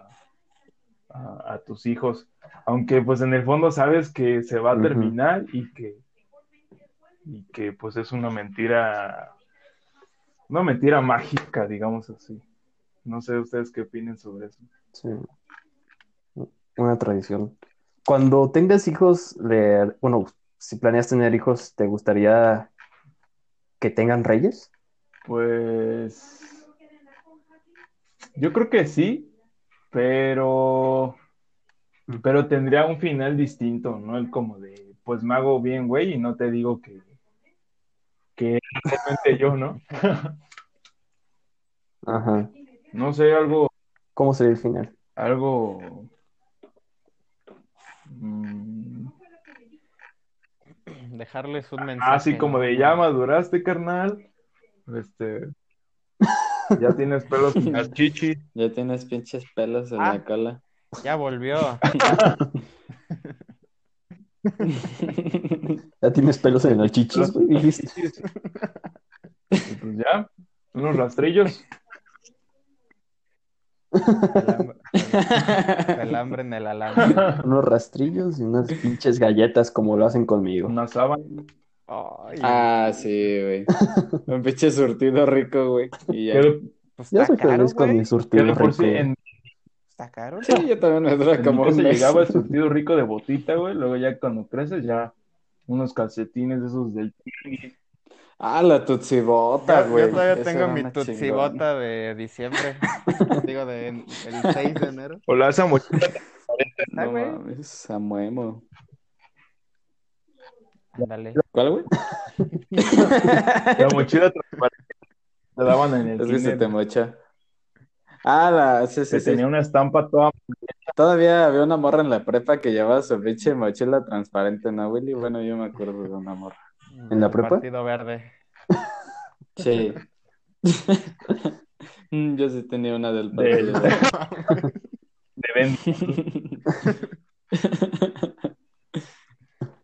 a, a- a tus hijos, aunque pues en el fondo sabes que se va a terminar y que y que pues es una mentira, una mentira mágica, digamos así. No sé ustedes qué opinen sobre eso. Sí. Una tradición. Cuando tengas hijos, le- bueno, si planeas tener hijos, ¿te gustaría que tengan reyes? Pues yo creo que sí, pero pero tendría un final distinto, ¿no? El como de, pues me hago bien, güey, y no te digo que que realmente yo, ¿no? Ajá. No sé, algo ¿Cómo sería el final? algo mm, Dejarles un mensaje. así como de ya maduraste, carnal. Este ya tienes pelos en las chichis. Ya tienes pinches pelos en Ah. la cola. Ya volvió. ¿Ya tienes pelos en el chichis, güey? dijiste? Y pues ya, unos rastrillos. Pelambre, pelambre en el alambre. Unos rastrillos y unas pinches galletas como lo hacen conmigo. Una sábana. Ay, Ah, sí, güey. Un pinche surtido rico, güey. Y ya. De, pues Yo soy caro, feliz con güey. mi que surtido de por sí rico. en, Está caro. Sí, yo también me dura como mi un mes. llegaba el surtido rico de botita, güey. Luego ya cuando creces ya unos calcetines de esos del Ah, la tutsibota, Yo, güey. yo todavía Esa tengo era mi una tutsibota de diciembre. Digo, de el 6 de enero. o la esa mochila. Está, No güey. mames, Samuemo. Ándale. ¿Cuál, güey? La mochila transparente te daban en el Es que se cine, te mocha. Ah, la, sí, sí, que sí. tenía una estampa toda Todavía había una morra en la prepa que llevaba su pinche mochila transparente, ¿no, Willy? Bueno, yo me acuerdo de una morra. ¿En la prepa? Partido Verde. Sí. Yo sí tenía una del partido. de Ben.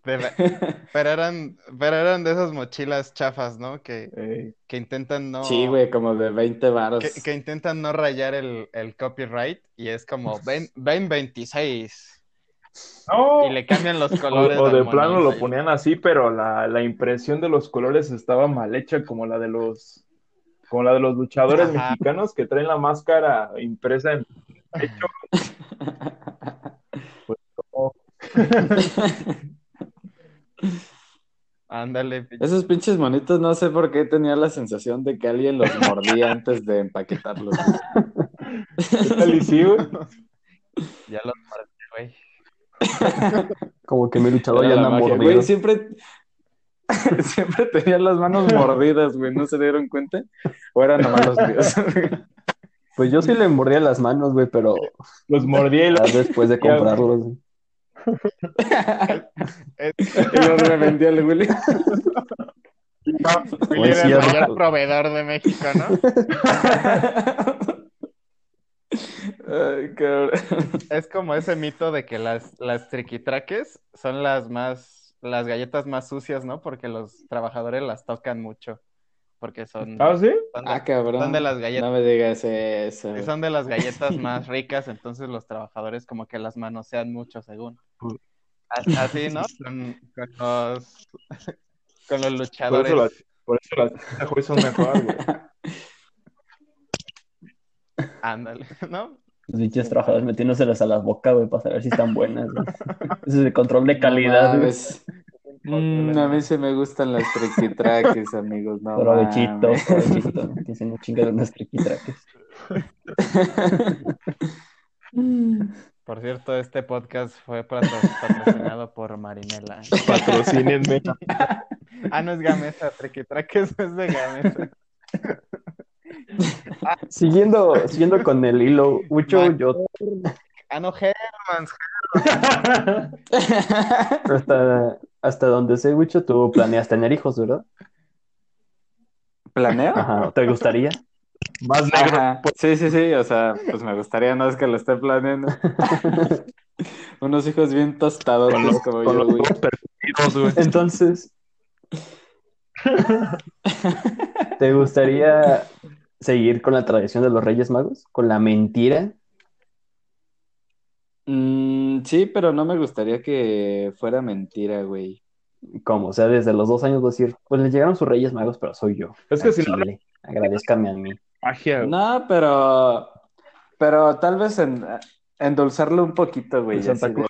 De pero eran, pero eran de esas mochilas chafas, ¿no? Que, Eh, que intentan no. Sí, güey, como de 20 varos. Que, que intentan no rayar el, el copyright y es como ven, ven 26 no, y le cambian los o, colores. o de al plano lo ponían así, pero la, la impresión de los colores estaba mal hecha, como la de los, como la de los luchadores Ajá. mexicanos que traen la máscara impresa en pecho. Pues, como- Ándale, pinche- Esos pinches monitos, no sé por qué tenía la sensación de que alguien los mordía antes de empaquetarlos. ¿Qué tal y sí, güey? ya los marqué, güey. Como que mi luchador Era ya anda mordido. güey. Siempre, siempre tenían las manos mordidas, güey. ¿No se dieron cuenta? ¿O eran nomás los míos? Pues yo sí le mordía las manos, güey, pero Los mordí y ya los... después de comprarlos. güey. Y los revendía el Willy. Willy era el mayor proveedor de México, ¿no? Ay, cabrón. Es como ese mito de que las, las triquitraques son las más, las galletas más sucias, ¿no? Porque los trabajadores las tocan mucho. Porque son, ¿Ah, sí? son de- Ah, cabrón. Son de las galletas. No me digas eso. Sí, son de las galletas más ricas, entonces los trabajadores como que las manosean mucho, según. Así, ¿no? Con, con los, con los Por luchadores. eso las, por eso las chichas, güey, son mejor, güey. Ándale, ¿no? Los pinches trabajadores metiéndoselas a la boca, güey, para saber si están buenas. Ese es el control de No calidad, güey. Mm, a mí se me gustan las triquitraques, amigos. No Provechito, provechito. Dicen un chingo de unas triquitraques. Por cierto, este podcast fue patro- patrocinado por Marinela. Patrocínenme. Ah, no es Gamesa, Triquitraques es de Gamesa. Siguiendo, siguiendo con el hilo, Ucho, yo Ah, no, Hermans. hasta, hasta donde sé, Ucho, tú planeas tener hijos, ¿verdad? ¿Planeo? Ajá, ¿te gustaría? Más negro. Ajá. Sí, sí, sí. O sea, pues me gustaría, no es que lo esté planeando. Unos hijos bien tostados Con los, como con yo, los güey. güey. Entonces, ¿te gustaría seguir con la tradición de los Reyes Magos? ¿Con la mentira? Mm, sí, pero no me gustaría que fuera mentira, güey. ¿Cómo? O sea, desde los dos años decir, pues les llegaron sus Reyes Magos, pero soy yo. Es que si no- chile. Agradezcanme a mí. Magia. No, pero, pero tal vez en, endulzarlo un poquito, güey. De-.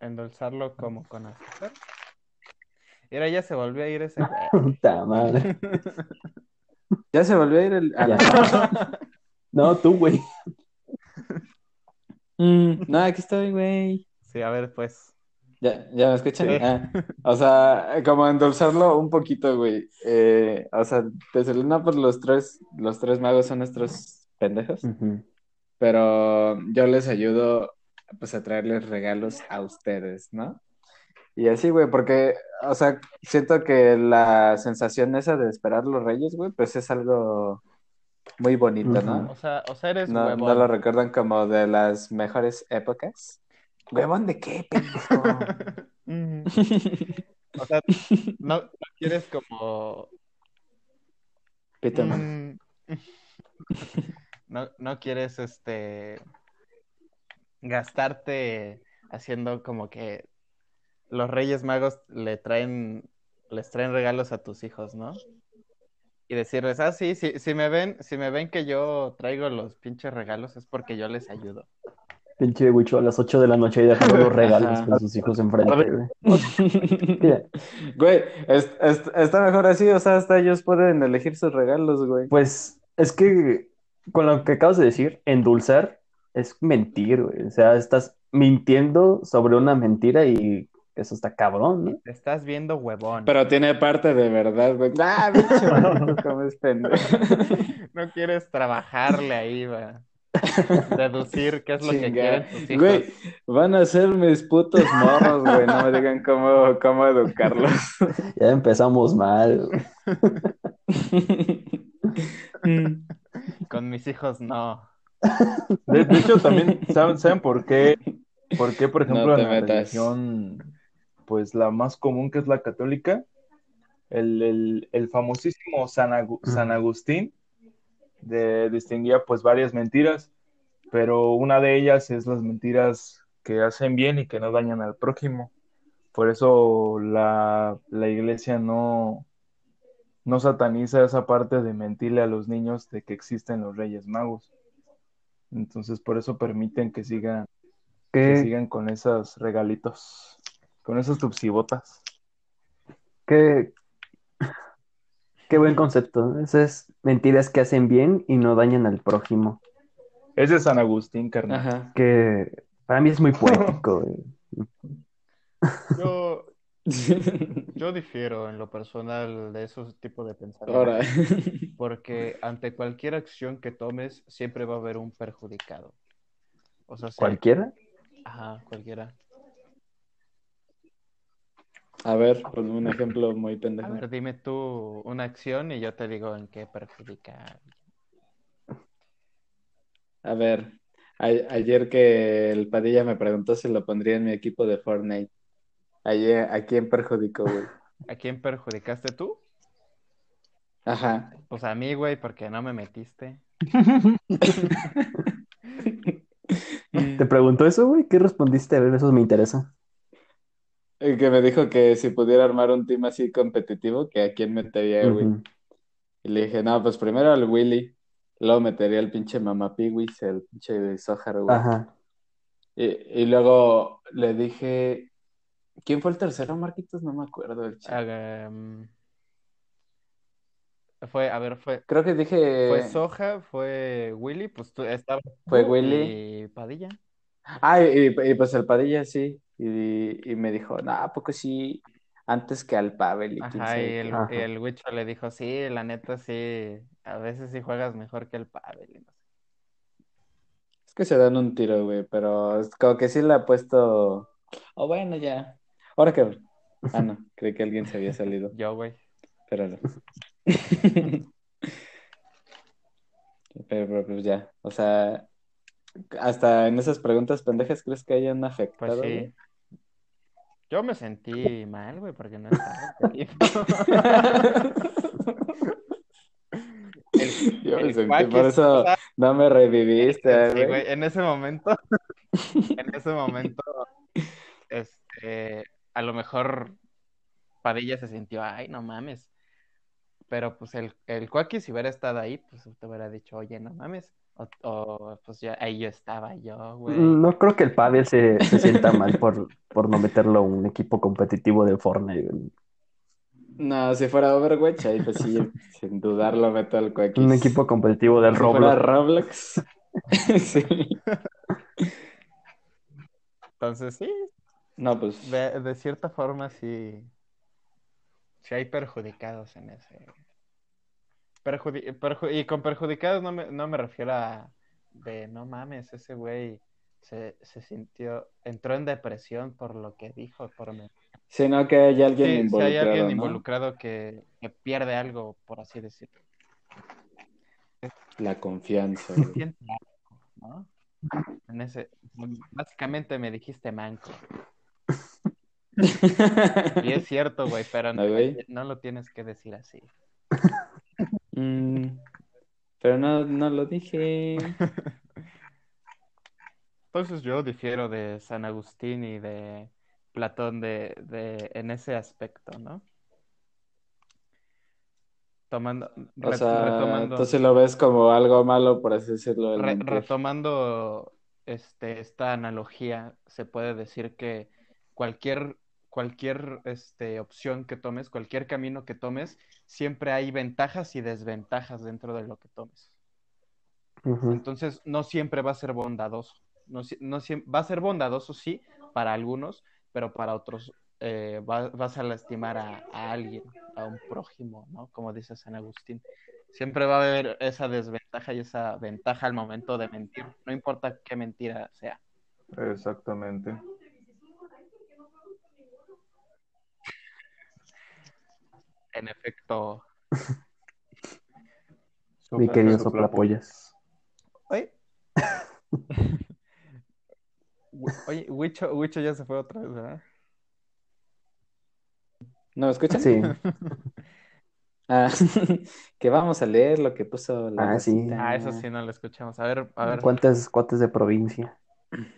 Endulzarlo como con azúcar. Mira, ya se volvió a ir ese. Puta madre. Ya se volvió a ir el... Ya. No, tú, güey. Mm, no, aquí estoy, güey. Sí, a ver, pues. ¿Ya, ya me escuchan? Sí. Ah, o sea, como endulzarlo un poquito, güey. Eh, o sea, de Selena, pues los tres, los tres magos son nuestros pendejos. Pero yo les ayudo pues a traerles regalos a ustedes, ¿no? Y así, güey, porque, o sea, siento que la sensación esa de esperar los reyes, güey, pues es algo muy bonito, ¿no? O sea, o sea, eres No, huevón. no lo recuerdan como de las mejores épocas. ¿Huevón de qué, pendejo? O sea, no, no quieres como. Pito, man. Mm. No, no quieres este gastarte haciendo como que los Reyes Magos le traen, les traen regalos a tus hijos, ¿no? Y decirles, ah, sí, sí, si me ven, si me ven que yo traigo los pinches regalos es porque yo les ayudo. Pinche Wicho a las 8 de la noche y dejando los regalos con sus hijos enfrente, güey. Güey, es- es- está mejor así, o sea, hasta ellos pueden elegir sus regalos, güey. Pues es que con lo que acabas de decir, endulzar es mentir, güey. O sea, estás mintiendo sobre una mentira y eso está cabrón, ¿no? Te estás viendo huevón. Pero tiene parte de verdad, güey. Ah, bicho, cómo es pendejo. No quieres trabajarle ahí, va. Deducir qué es lo que quieren tus hijos. Güey, van a ser mis putos morros, güey. No me digan cómo, cómo educarlos. Ya empezamos mal. güey. Con mis hijos no. De, de hecho, también, ¿saben, saben por qué? ¿Por qué, por ejemplo, No en la metas. religión, pues la más común que es la católica, el, el, el famosísimo San, Agu- San Agustín de, distinguía pues varias mentiras, pero una de ellas es las mentiras que hacen bien y que no dañan al prójimo. Por eso la, la iglesia no, no sataniza esa parte de mentirle a los niños de que existen los Reyes Magos. Entonces, por eso permiten que sigan, que ¿Qué, sigan con esos regalitos, con esas tupsibotas. qué, qué buen concepto. Esas mentiras que hacen bien y no dañan al prójimo. Es de San Agustín, carnal. Ajá. Que para mí es muy poético. Yo, yo difiero en lo personal de esos tipos de pensamientos. Ahora. Porque ante cualquier acción que tomes, siempre va a haber un perjudicado. O sea, ¿Cualquiera? Ajá, cualquiera. A ver, ponme un ejemplo muy A pendejo. ver, dime tú una acción y yo te digo en qué perjudica. A ver, A- ayer que el Padilla me preguntó si lo pondría en mi equipo de Fortnite. Ayer, ¿a quién perjudicó, güey? ¿A quién perjudicaste tú? Ajá. Pues a mí, güey, porque no me metiste. ¿Te preguntó eso, güey? ¿Qué respondiste? A ver, eso me interesa. Y que me dijo que si pudiera armar un team así competitivo, que a quién metería, güey. Ujú. Y le dije, no, pues primero al Willy. Luego metería al pinche Mamá Piwis, el pinche Sojar, güey. Ajá. Y, y luego le dije, ¿quién fue el tercero, Marquitos? No me acuerdo del chico. Um, fue, a ver, fue, Creo que dije, fue Soja, fue Willy, pues tú estabas Fue tú Willy. y Padilla. Ah, y, y pues el Padilla sí. Y, y me dijo, no, ¿a poco sí? Antes que al Pavel y Ajá, y qué". el, Ajá. el Wicho le dijo, sí, la neta sí, a veces sí juegas mejor que el Pavel. y no sé. Es que se dan un tiro, güey, pero es como que sí le ha puesto. Oh, bueno, ya. Ahora que. Ah, no, creí que alguien se había salido, Yo, güey. pero no. Pero, pero, pues ya, o sea, hasta en esas preguntas pendejas, ¿crees que hayan Pues afectado? sí. güey? Yo me sentí mal, güey, porque no estaba. El- Yo me sentí, por eso no me reviviste, Sí, güey. en ese momento, en ese momento, este, a lo mejor Padilla se sintió, ay, no mames. Pero pues el, el si hubiera estado ahí, pues te hubiera dicho, oye, no mames. O, o, pues ya ahí yo estaba yo, güey. No creo que el Pavel se, se sienta mal por, por no meterlo a un equipo competitivo de Fortnite. güey. No, si fuera Overwatch, ahí pues sí, sin dudarlo meto al Quackis. Un equipo competitivo del Si fuera Roblox. Roblox. sí. Entonces sí, No, pues. de, de cierta forma sí, sí hay perjudicados en ese. Perjudi- perju- y con perjudicados no me, no me refiero a de no mames, ese güey se, se sintió, entró en depresión por lo que dijo, por me- Sino que hay alguien Sí, si hay involucrado, alguien ¿no? involucrado que, que pierde algo, por así decirlo. La confianza. ¿no? En ese, básicamente me dijiste manco. Y es cierto, güey, pero no, no lo tienes que decir así. Mm, pero no, no lo dije. Entonces yo difiero de San Agustín y de Platón de, de, en ese aspecto, ¿no? Tomando, O re- sea, retomando, entonces lo ves como algo malo, por así decirlo. re- retomando este, esta analogía, se puede decir que cualquier, cualquier este, opción que tomes, cualquier camino que tomes, siempre hay ventajas y desventajas dentro de lo que tomes. Entonces, no siempre va a ser bondadoso. No, no va a ser bondadoso, sí, para algunos, pero para otros eh, va- vas a lastimar a, a alguien, a un prójimo, ¿no? Como dice San Agustín. Siempre va a haber esa desventaja y esa ventaja al momento de mentir, no importa qué mentira sea. Exactamente. En efecto, Mi querido sopla soplapollas. Oye, Oye, Wicho, Wicho ya se fue otra vez, ¿verdad? ¿No me escuchan? Sí. Ah, que vamos a leer lo que puso la Ah, sí. Ah, eso sí no lo escuchamos. A ver, a ver, ¿Cuántas cuates de provincia?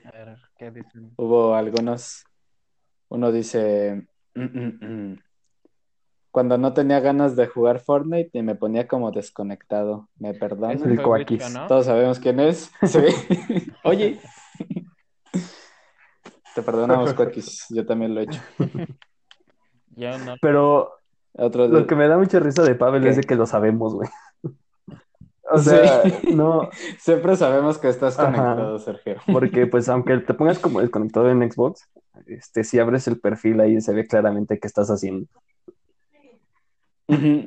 a ver, ¿qué dicen? Hubo algunos. Uno dice. "Mm, mm, mm. Cuando no tenía ganas de jugar Fortnite y me ponía como desconectado. ¿Me Ese perdonan? El Cuaquis. ¿no? Todos sabemos quién es. Sí. Oye. Te perdonamos, Cuaquis. Yo también lo he hecho. Yo no. Pero Otro lo que me da mucha risa de Pavel ¿Qué? es de que lo sabemos, güey. O sea, Sí. no, Siempre sabemos que estás Ajá. conectado, Sergio. porque pues aunque te pongas como desconectado en Xbox, este, si abres el perfil ahí se ve claramente qué estás haciendo.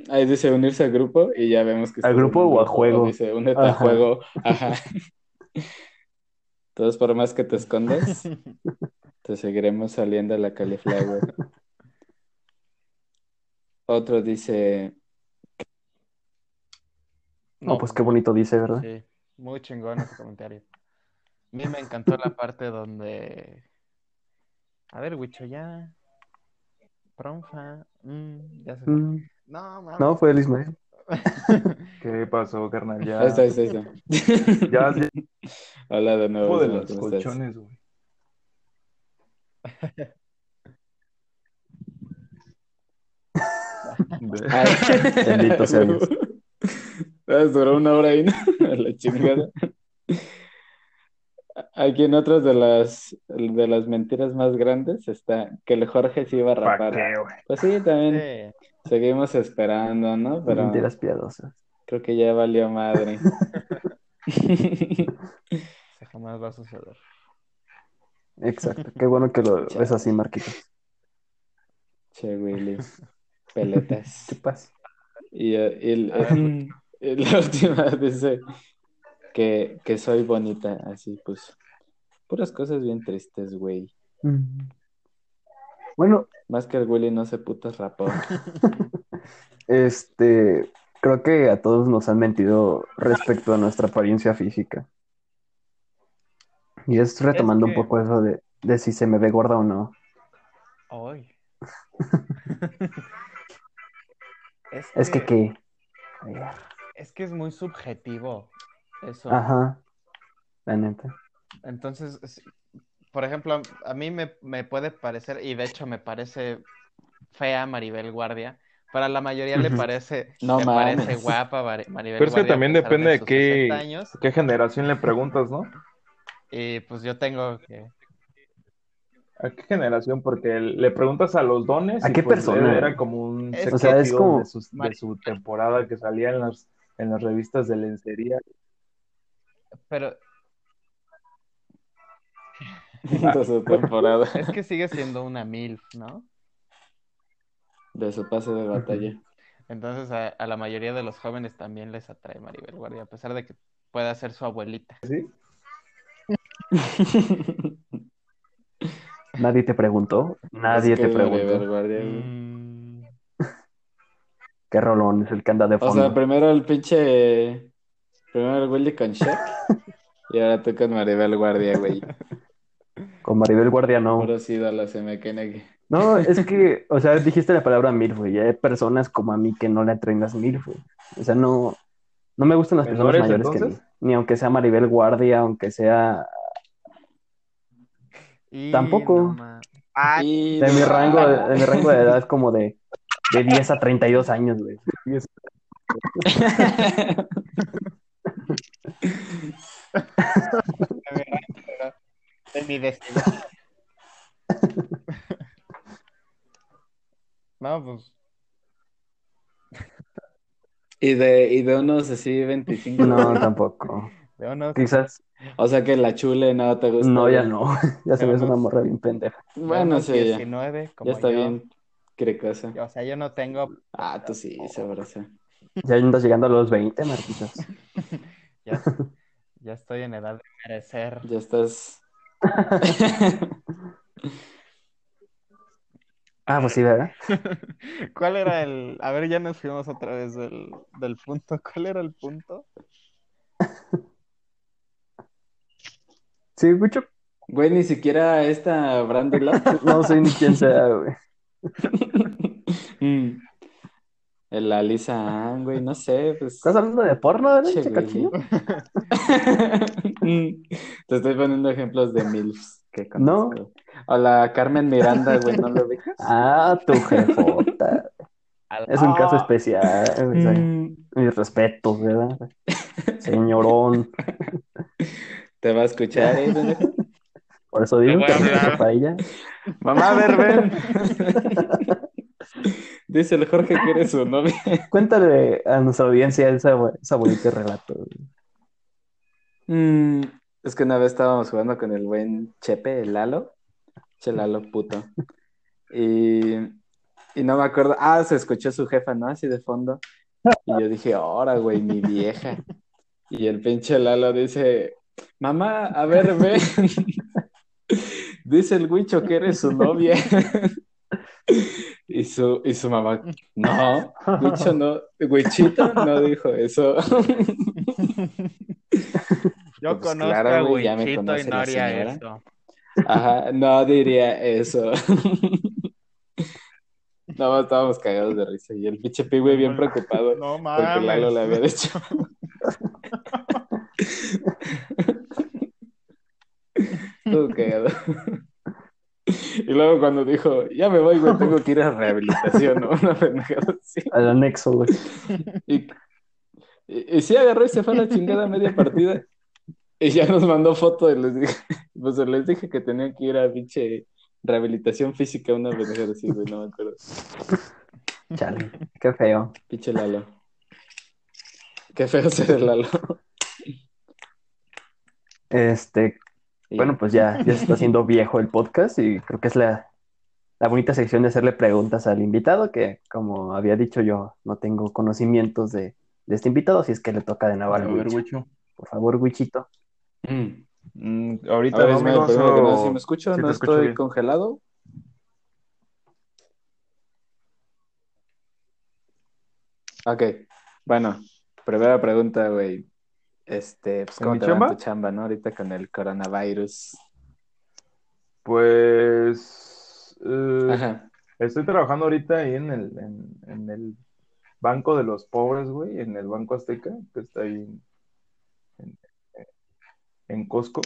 Ahí dice unirse al grupo y ya vemos que ¿Al grupo o a juego? Dice únete a Ajá. juego. Ajá. Todos por más que te escondas, te seguiremos saliendo a la cauliflower. Otro dice, No, pues qué bonito dice, ¿verdad? Sí, muy chingón ese comentario. mí me encantó la parte donde. A ver, Wicho, ya. Pronfa. mm, ya se. Mm, No, mames. No, fue el Ismael. ¿Qué pasó, carnal? Ya, Ahí está, ahí está, ahí está. ya, ya Hola de nuevo. de los colchones, güey. Ay. Bendito sea Dios. Ah, Duró una hora ahí, ¿no? A la chingada. Aquí en otras de las de las mentiras más grandes está que el Jorge se iba a ¿Para rapar. qué, güey? Pues sí, también Sí. Seguimos esperando, ¿no? Pero Mentiras piadosas. creo que ya valió madre. Eso jamás va a suceder. Exacto. Qué bueno que lo ves así, Marquitos. Che, Willy. Peletas. ¿Qué pasa? Y, eh, y el- y la última dice que, que soy bonita, así pues. Puras cosas bien tristes, güey. Mm. Bueno, Más que el Willy no se putas rapó. este, creo que a todos nos han mentido respecto a nuestra apariencia física. Y es retomando que- un poco eso de, de si se me ve gorda o no. Ay. es, Es que qué. es que es muy subjetivo eso. Ajá. La neta. Entonces, es- por ejemplo, a- mí me, me puede parecer, y de hecho me parece fea Maribel Guardia, para la mayoría le parece, No le parece guapa Mari- Maribel Pero es que Guardia también depende de qué- 60 años, ¿Qué generación le preguntas, no? y pues yo tengo que... ¿A qué generación? Porque le preguntas a los dones ¿A y qué pues, persona? era como un Es- sex O sea, es appeal como- de, sus- de su temporada que salía en las, en las revistas de lencería. Pero de su temporada, es que sigue siendo una MILF, ¿no? de su pase de batalla. Entonces a, a la mayoría de los jóvenes también les atrae Maribel Guardia, a pesar de que pueda ser su abuelita. ¿Sí? Nadie te preguntó. Nadie Es que te Maribel preguntó. Guardia. Mm, ¿Qué rolón es el que anda de O fondo? sea, primero el pinche. Primero el Willy con Shaq. y ahora tú con Maribel Guardia, güey. Con Maribel Guardia no. Puros ídolos MKN. No, es que, o sea, dijiste la palabra MILF, güey. y Hay personas como a mí que no le atraen las MILF, güey. O sea, no, no me gustan las personas ¿Menores, mayores que mí. Ni aunque sea Maribel Guardia, aunque sea y Tampoco. no ma- Ah, Y de mi rango, de, de mi rango de edad como de, de 10 a 32 años, güey. de mi destino. No, pues Y de, y de unos así 25. No, tampoco. de unos, Quizás, O sea que la chule no te gusta. no, ya no. Ya se hace una morra bien pendeja. de Bueno, sí, ya. 19, como Ya está yo. bien. Cricosa. O sea, yo no tengo, Ah, tú sí, sabrosa. Ya andas llegando a los 20, Marquitos. ya, ya estoy en edad de merecer. Ya estás. Ah, pues sí, ¿verdad? ¿Cuál era el? A ver, ya nos fuimos otra vez del, del punto. ¿Cuál era el punto? Sí, mucho. Güey, ni siquiera esta Brandy. No sé ni quién sea, güey. Mm. La Lisa güey, no sé, pues. ¿Estás hablando de porno, verdad, Che. Te estoy poniendo ejemplos de MILFs que No. conozco. O la Carmen Miranda, güey, ¿no lo ubicas? Ah, tu jefota. Es un caso especial. güey. Mm. Mis respetos, ¿verdad? Señorón. Te va a escuchar, ¿eh? pendejo? Por eso digo que para ella. Mamá, a ver, ven. Dice el Jorge que eres su novia. Cuéntale a nuestra audiencia esa, esa bonito relato. Mm, es que una vez estábamos jugando con el buen Chepe, el Lalo. Che Lalo, puto. Y, y no me acuerdo. Ah, se escuchó su jefa, ¿no? Así de fondo. Y yo dije, ahora, güey, mi vieja. Y el pinche Lalo dice, mamá, a ver, ven. Dice el Huicho que eres su novia. Y su, y su mamá, no, Huicho no, Huichito no dijo eso. Yo Pues conozco claro, a Wichito y no haría eso. Ajá, no diría eso. No, estábamos cagados de risa. Y el pinche pi, güey, bien preocupado. No Porque Lalo mames. le había dicho. Todo cagado. Y luego cuando dijo, ya me voy, güey, tengo que ir a rehabilitación, ¿no? Una pendejada así. Al anexo, güey. Y, y, y sí agarró y se fue a la chingada media partida. Y ya nos mandó foto y les dije, pues les dije que tenía que ir a pinche rehabilitación física, una pendejada así, güey, no me acuerdo. Chale, qué feo. Pinche Lalo. Qué feo ser el Lalo. Este, Y bueno, pues ya, ya se está haciendo viejo el podcast y creo que es la, la bonita sección de hacerle preguntas al invitado, que como había dicho yo, no tengo conocimientos de, de este invitado, así es que le toca de nuevo A al ver, Wich. Wicho. Por favor, Wichito. Mm. Mm, A ahorita ver, amigos, que nada, o- si me escucho, sí no estoy bien. congelado. Ok, bueno, primera pregunta, güey. Este, pues, ¿En ¿cómo te va en chamba? tu chamba, no? Ahorita con el coronavirus. Pues eh, Ajá. estoy trabajando ahorita ahí en el, en, en el Banco de los Pobres, güey, en el Banco Azteca, que está ahí en, en, Costco.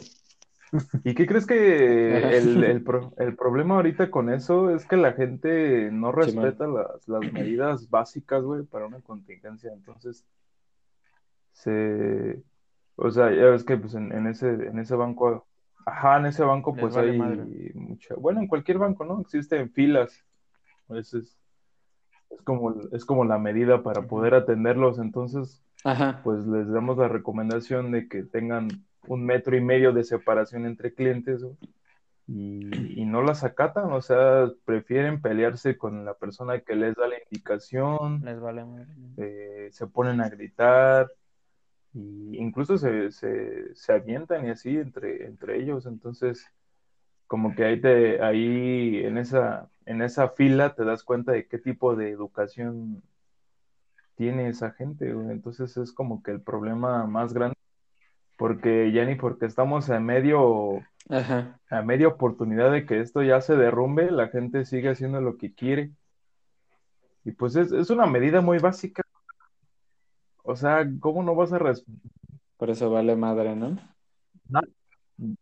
¿Y qué crees que el, el, pro- el problema ahorita con eso es que la gente no respeta las, las medidas básicas, güey, para una contingencia? Entonces, se, o sea, ya ves que pues en, en ese, en ese banco, ajá, en ese banco Les pues vale hay madre. mucha, bueno, en cualquier banco, ¿no? Existen filas. Ese es, es como, es como la medida para poder atenderlos. Entonces, Ajá. pues les damos la recomendación de que tengan un metro y medio de separación entre clientes y, y no las acatan, o sea, prefieren pelearse con la persona que les da la indicación, Les vale eh, se ponen a gritar y incluso se, se, se avientan y así entre, entre ellos, entonces como que ahí te, ahí en esa, en esa fila te das cuenta de qué tipo de educación tiene esa gente. Entonces es como que el problema más grande, porque ya ni porque estamos a medio, Ajá. a media oportunidad de que esto ya se derrumbe, la gente sigue haciendo lo que quiere. Y pues es, es una medida muy básica. O sea, ¿cómo no vas a res- Por eso vale madre, ¿no?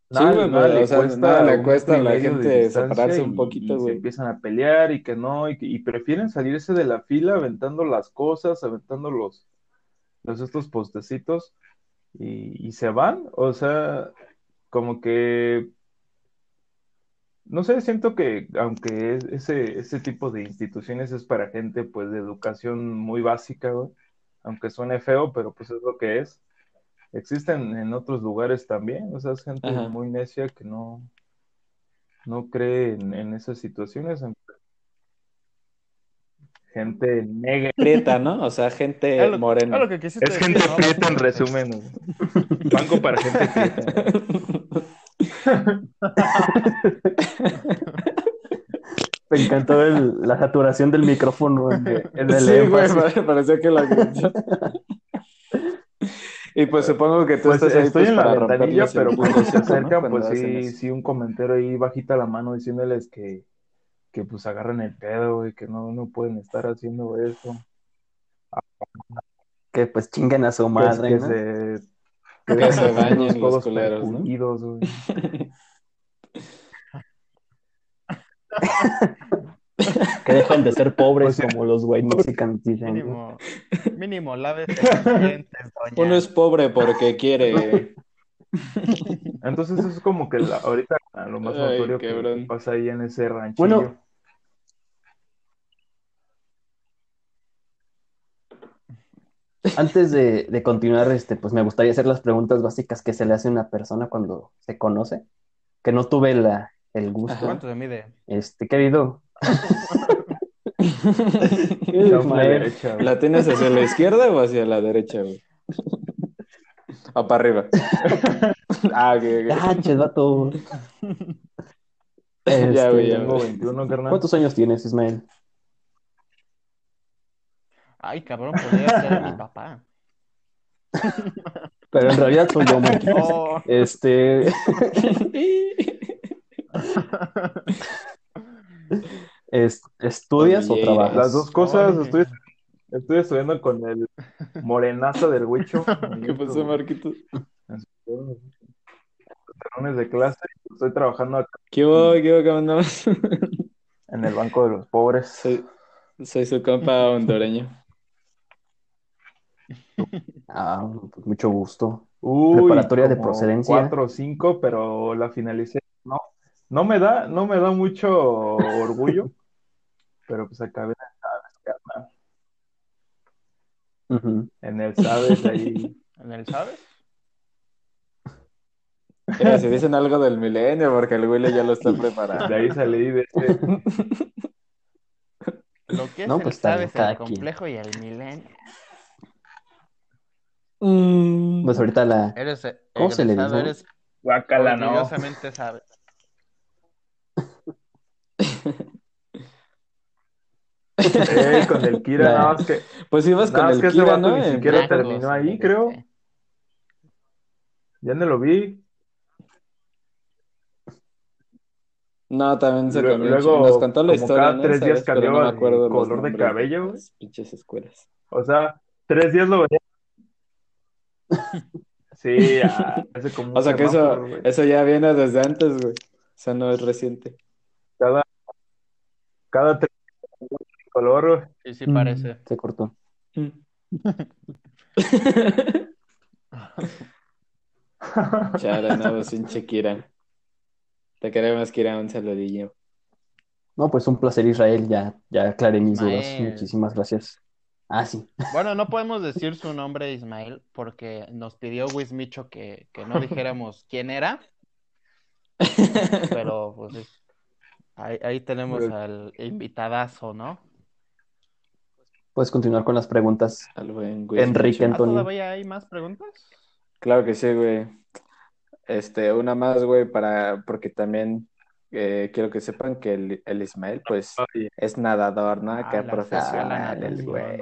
Nada, güey, nada le o sea, cuesta nada le cuesta a la gente separarse un y- poquito, y se güey. empiezan a pelear y que no, y, que- y prefieren salirse de la fila aventando las cosas, aventando los, los estos postecitos y, y se van. O sea, como que, no sé, siento que aunque es- ese, ese tipo de instituciones es para gente pues de educación muy básica, güey, aunque suene feo, pero pues es lo que es. Existen en otros lugares también, o sea, es gente Ajá. muy necia que no, no cree en, en esas situaciones. Gente negra. Prieta, ¿no? O sea, gente morena. es lo que quisiste Es decir, gente ¿no? prieta en resumen. Banco para gente prieta. Me encantó el- la saturación del micrófono en, en el Sí, güey, énfasis. pare- parecía que la. Y pues supongo que tú Pues estás ahí estoy pues, en la ventanilla, pero cuando se ¿no? acercan, pues sí, sí, un comentario ahí bajita la mano diciéndoles que, que pues agarren el pedo y que no, no pueden estar haciendo eso. Que pues chinguen a su Que, madre, que ¿no? se, Que se bañen los culeros, ¿no? percudidos, güey. Que dejen de ser pobres O sea- como los white Mexicans dicen. Mínimo, mínimo, lávese los dientes, doña. Uno es pobre porque quiere. Entonces eso es como que la- ahorita lo más Ay, notorio que pasa ahí en ese ranchillo. Bueno, Antes de, de continuar, este, pues me gustaría hacer las preguntas básicas que se le hace a una persona cuando se conoce, que no tuve la, el gusto. ¿Cuánto se mide? Este, querido. Derecha, güey. ¿La tienes hacia la izquierda o hacia la derecha, güey? O para arriba. Ah. Ah, che, vato. Ya, güey, ya, Este, Tengo 21, carnal. ¿Cuántos años tienes, Ismael? Ay, cabrón, podría ser mi papá. Pero en realidad soy yo, Marquitos. Oh, Este, es- ¿estudias o trabajas? Las dos cosas, Oye. estoy, estoy estudiando con el morenazo del Huicho. ¿Qué pasó, Marquitos? Salones de clase, estoy trabajando acá ¿Qué hubo? ¿Qué hubo? ¿Cómo andamos? en el Banco de los Pobres. Soy, soy su compa hondureño. Ah, pues mucho gusto. Uy, Preparatoria de procedencia. Cuatro o cinco, pero la finalicé. No, no me da, no me da mucho orgullo, pero pues acabé carnal. Ujú. en el Sabes ahí. ¿En el sabes? Mira, si dicen algo del milenio, porque el Willy ya lo está De preparando. ahí salí de ese. Lo que es No, el pues, sabes, el quien. complejo y el milenio. Mm. Pues ahorita la... Eres eh, ¿Cómo se le dice? Eres Guácala, no. sabes. Con el Kira, nada más que, Pues ibas con el que ese Kira, vato ¿no? ni siquiera terminó ahí, creo. Ya no lo vi. No, también se Luego- cambió. luego, Nos contó la como historia, cada ¿no? tres días cambiaba no los color de cabello. las pinches escuelas. O sea, tres días lo veía. Sí, ya, hace como O sea que eso, eso ya viene desde antes, güey. O sea, no es reciente. Cada, cada tres color. Sí, sí Mm, parece. Se cortó. Chara, no, pues pinche Kira. Te queremos, Kira, un saludillo. No, pues un placer, Israel. Ya, ya aclaré mis dudas. Muchísimas gracias. Ah, sí. Bueno, no podemos decir su nombre, Ismael, porque nos pidió Wismicho que, que no dijéramos quién era, pero pues es- ahí, ahí tenemos al invitadazo, ¿no? Puedes continuar con las preguntas. Al buen güey. Enrique ¿Ah, Antonio. todavía hay más preguntas? Claro que sí, güey. Este, una más, güey, para, porque también eh, quiero que sepan que el, el Ismael, pues, es nadador, ¿no? Ah, Acá la profesional, el güey.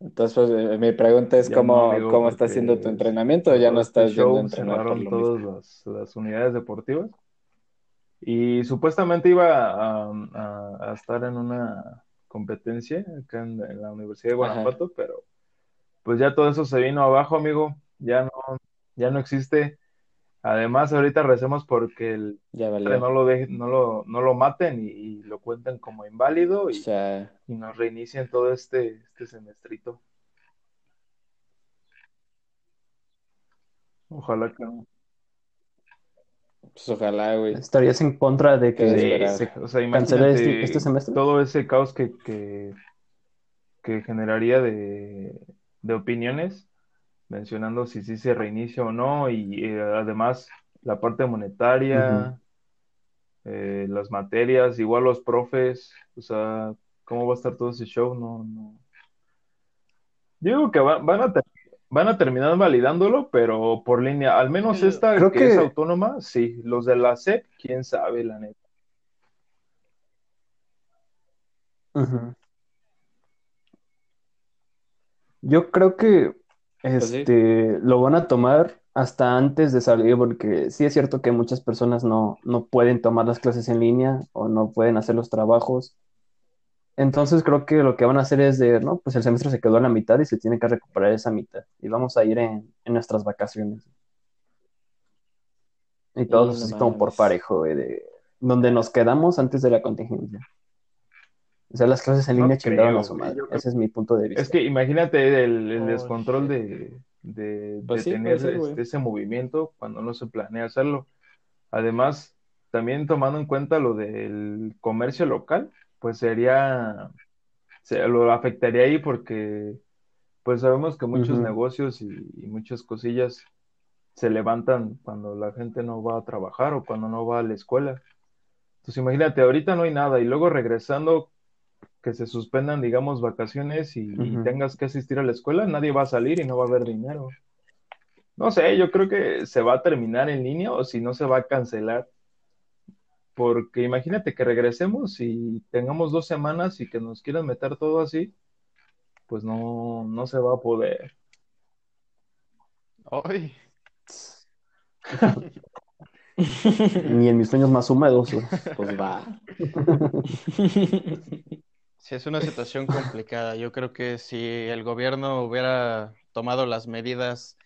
Entonces, pues, eh, mi pregunta es Ya cómo, no, cómo está siendo tu entrenamiento ya no estás este yendo a entrenar por lo todas mismo. las, las unidades deportivas y supuestamente iba a, a- a estar en una competencia acá en, en la Universidad de Ajá. Guanajuato, pero pues ya todo eso se vino abajo, amigo, ya no, ya no existe. Además, ahorita recemos porque el Ya no lo deje- no lo, no lo maten y, y lo cuenten como inválido O y, sea, y nos reinicien todo este, este semestrito. Ojalá que no. pues ojalá, güey. ¿Estarías en contra de que desesperado. se o sea, cancele este, este semestre? todo ese caos que, que, que generaría de, de opiniones, mencionando si sí se reinicia o no, y eh, además la parte monetaria, eh, las materias, igual los profes, o sea, ¿cómo va a estar todo ese show? No, no. Digo que va- van a, ter- van a terminar validándolo, pero por línea, al menos esta creo que que- es autónoma, sí, los de la SEP, quién sabe, la neta. Yo creo que. Este lo van a tomar hasta antes de salir, porque sí es cierto que muchas personas no, no pueden tomar las clases en línea o no pueden hacer los trabajos. Entonces creo que lo que van a hacer es de, no, pues el semestre se quedó a la mitad y se tiene que recuperar esa mitad. Y vamos a ir en, en nuestras vacaciones. Y todos Y así como por parejo, güey, de donde nos quedamos antes de la contingencia. O sea, las clases en No línea chingaron creo, a su madre. creo- Ese es mi punto de vista. Es que imagínate el, el Oh, descontrol shit. de, de, Pues de sí, tener ser, güey. este, ese movimiento cuando no se planea hacerlo. Además, también tomando en cuenta lo del comercio local, pues sería, se lo afectaría ahí porque pues sabemos que muchos negocios y, y muchas cosillas se levantan cuando la gente no va a trabajar o cuando no va a la escuela. Entonces imagínate, ahorita no hay nada y luego regresando que se suspendan, digamos, vacaciones y, tengas que asistir a la escuela, nadie va a salir y no va a haber dinero. No sé, yo creo que se va a terminar en línea o si no se va a cancelar. Porque imagínate que regresemos y tengamos dos semanas y que nos quieran meter todo así. pues no, no se va a poder. Ay, Ni en mis sueños más húmedos, güey. Pues va. sí, es una situación complicada. Yo creo que si el gobierno hubiera tomado las medidas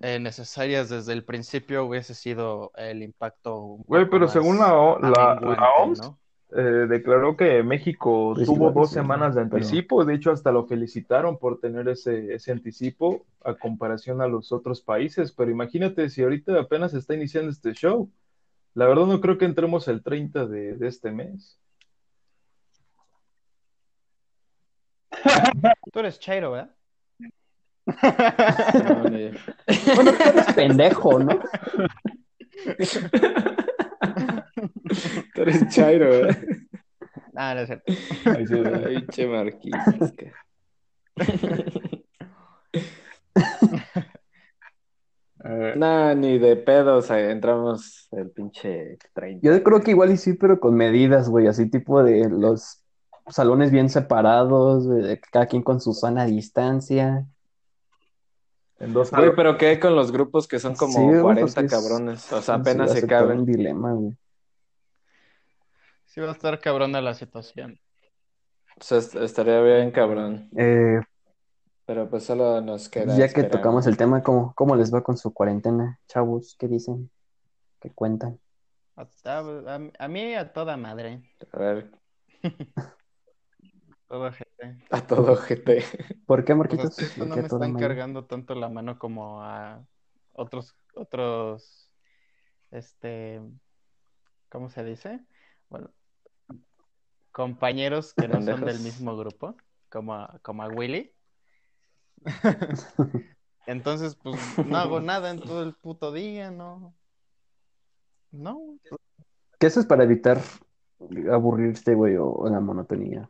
eh, necesarias desde el principio, hubiese sido el impacto Güey, pero según la, O- la, la amenguante, OMS, ¿no? eh, declaró que México Pues tuvo dos sí, semanas de pero- anticipo, de hecho hasta lo felicitaron por tener ese, ese anticipo a comparación a los otros países, pero imagínate si ahorita apenas está iniciando este show, la verdad no creo que entremos el 30 de, de este mes. Tú eres Chairo, ¿verdad? No, Bueno, tú eres pendejo, ¿no? Tú eres Chairo, ¿eh? Ah, no es cierto. Ahí se ve. Ay, che Marquisas, que- Nah, ni de pedos entramos el pinche 30. Yo creo que igual y sí, pero con medidas, güey, así tipo de los salones bien separados, cada quien con su sana distancia. en dos Güey, pero ¿qué hay con los grupos que son como Sí, güey, 40 pues es- cabrones? O sea, apenas se caben. un dilema, güey. Sí va a estar cabrona la situación. O sea, est- estaría bien cabrón. Eh, Pero pues solo nos queda ya que tocamos el tema, ¿cómo, cómo les va con su cuarentena, chavos? ¿Qué dicen? ¿Qué cuentan? A, a- a mí a toda madre. A ver, Toda gente. a todo GT. ¿Por qué, Marquitos? hasta esto ¿De no qué me están cargando tanto la mano como a otros, otros, este, ¿cómo se dice? Bueno, compañeros que no son del mismo grupo, como a, como a Willy. Entonces, pues, no hago nada en todo el puto día, ¿no? No, ¿Qué haces para evitar aburrirte, güey, o, o la monotonía?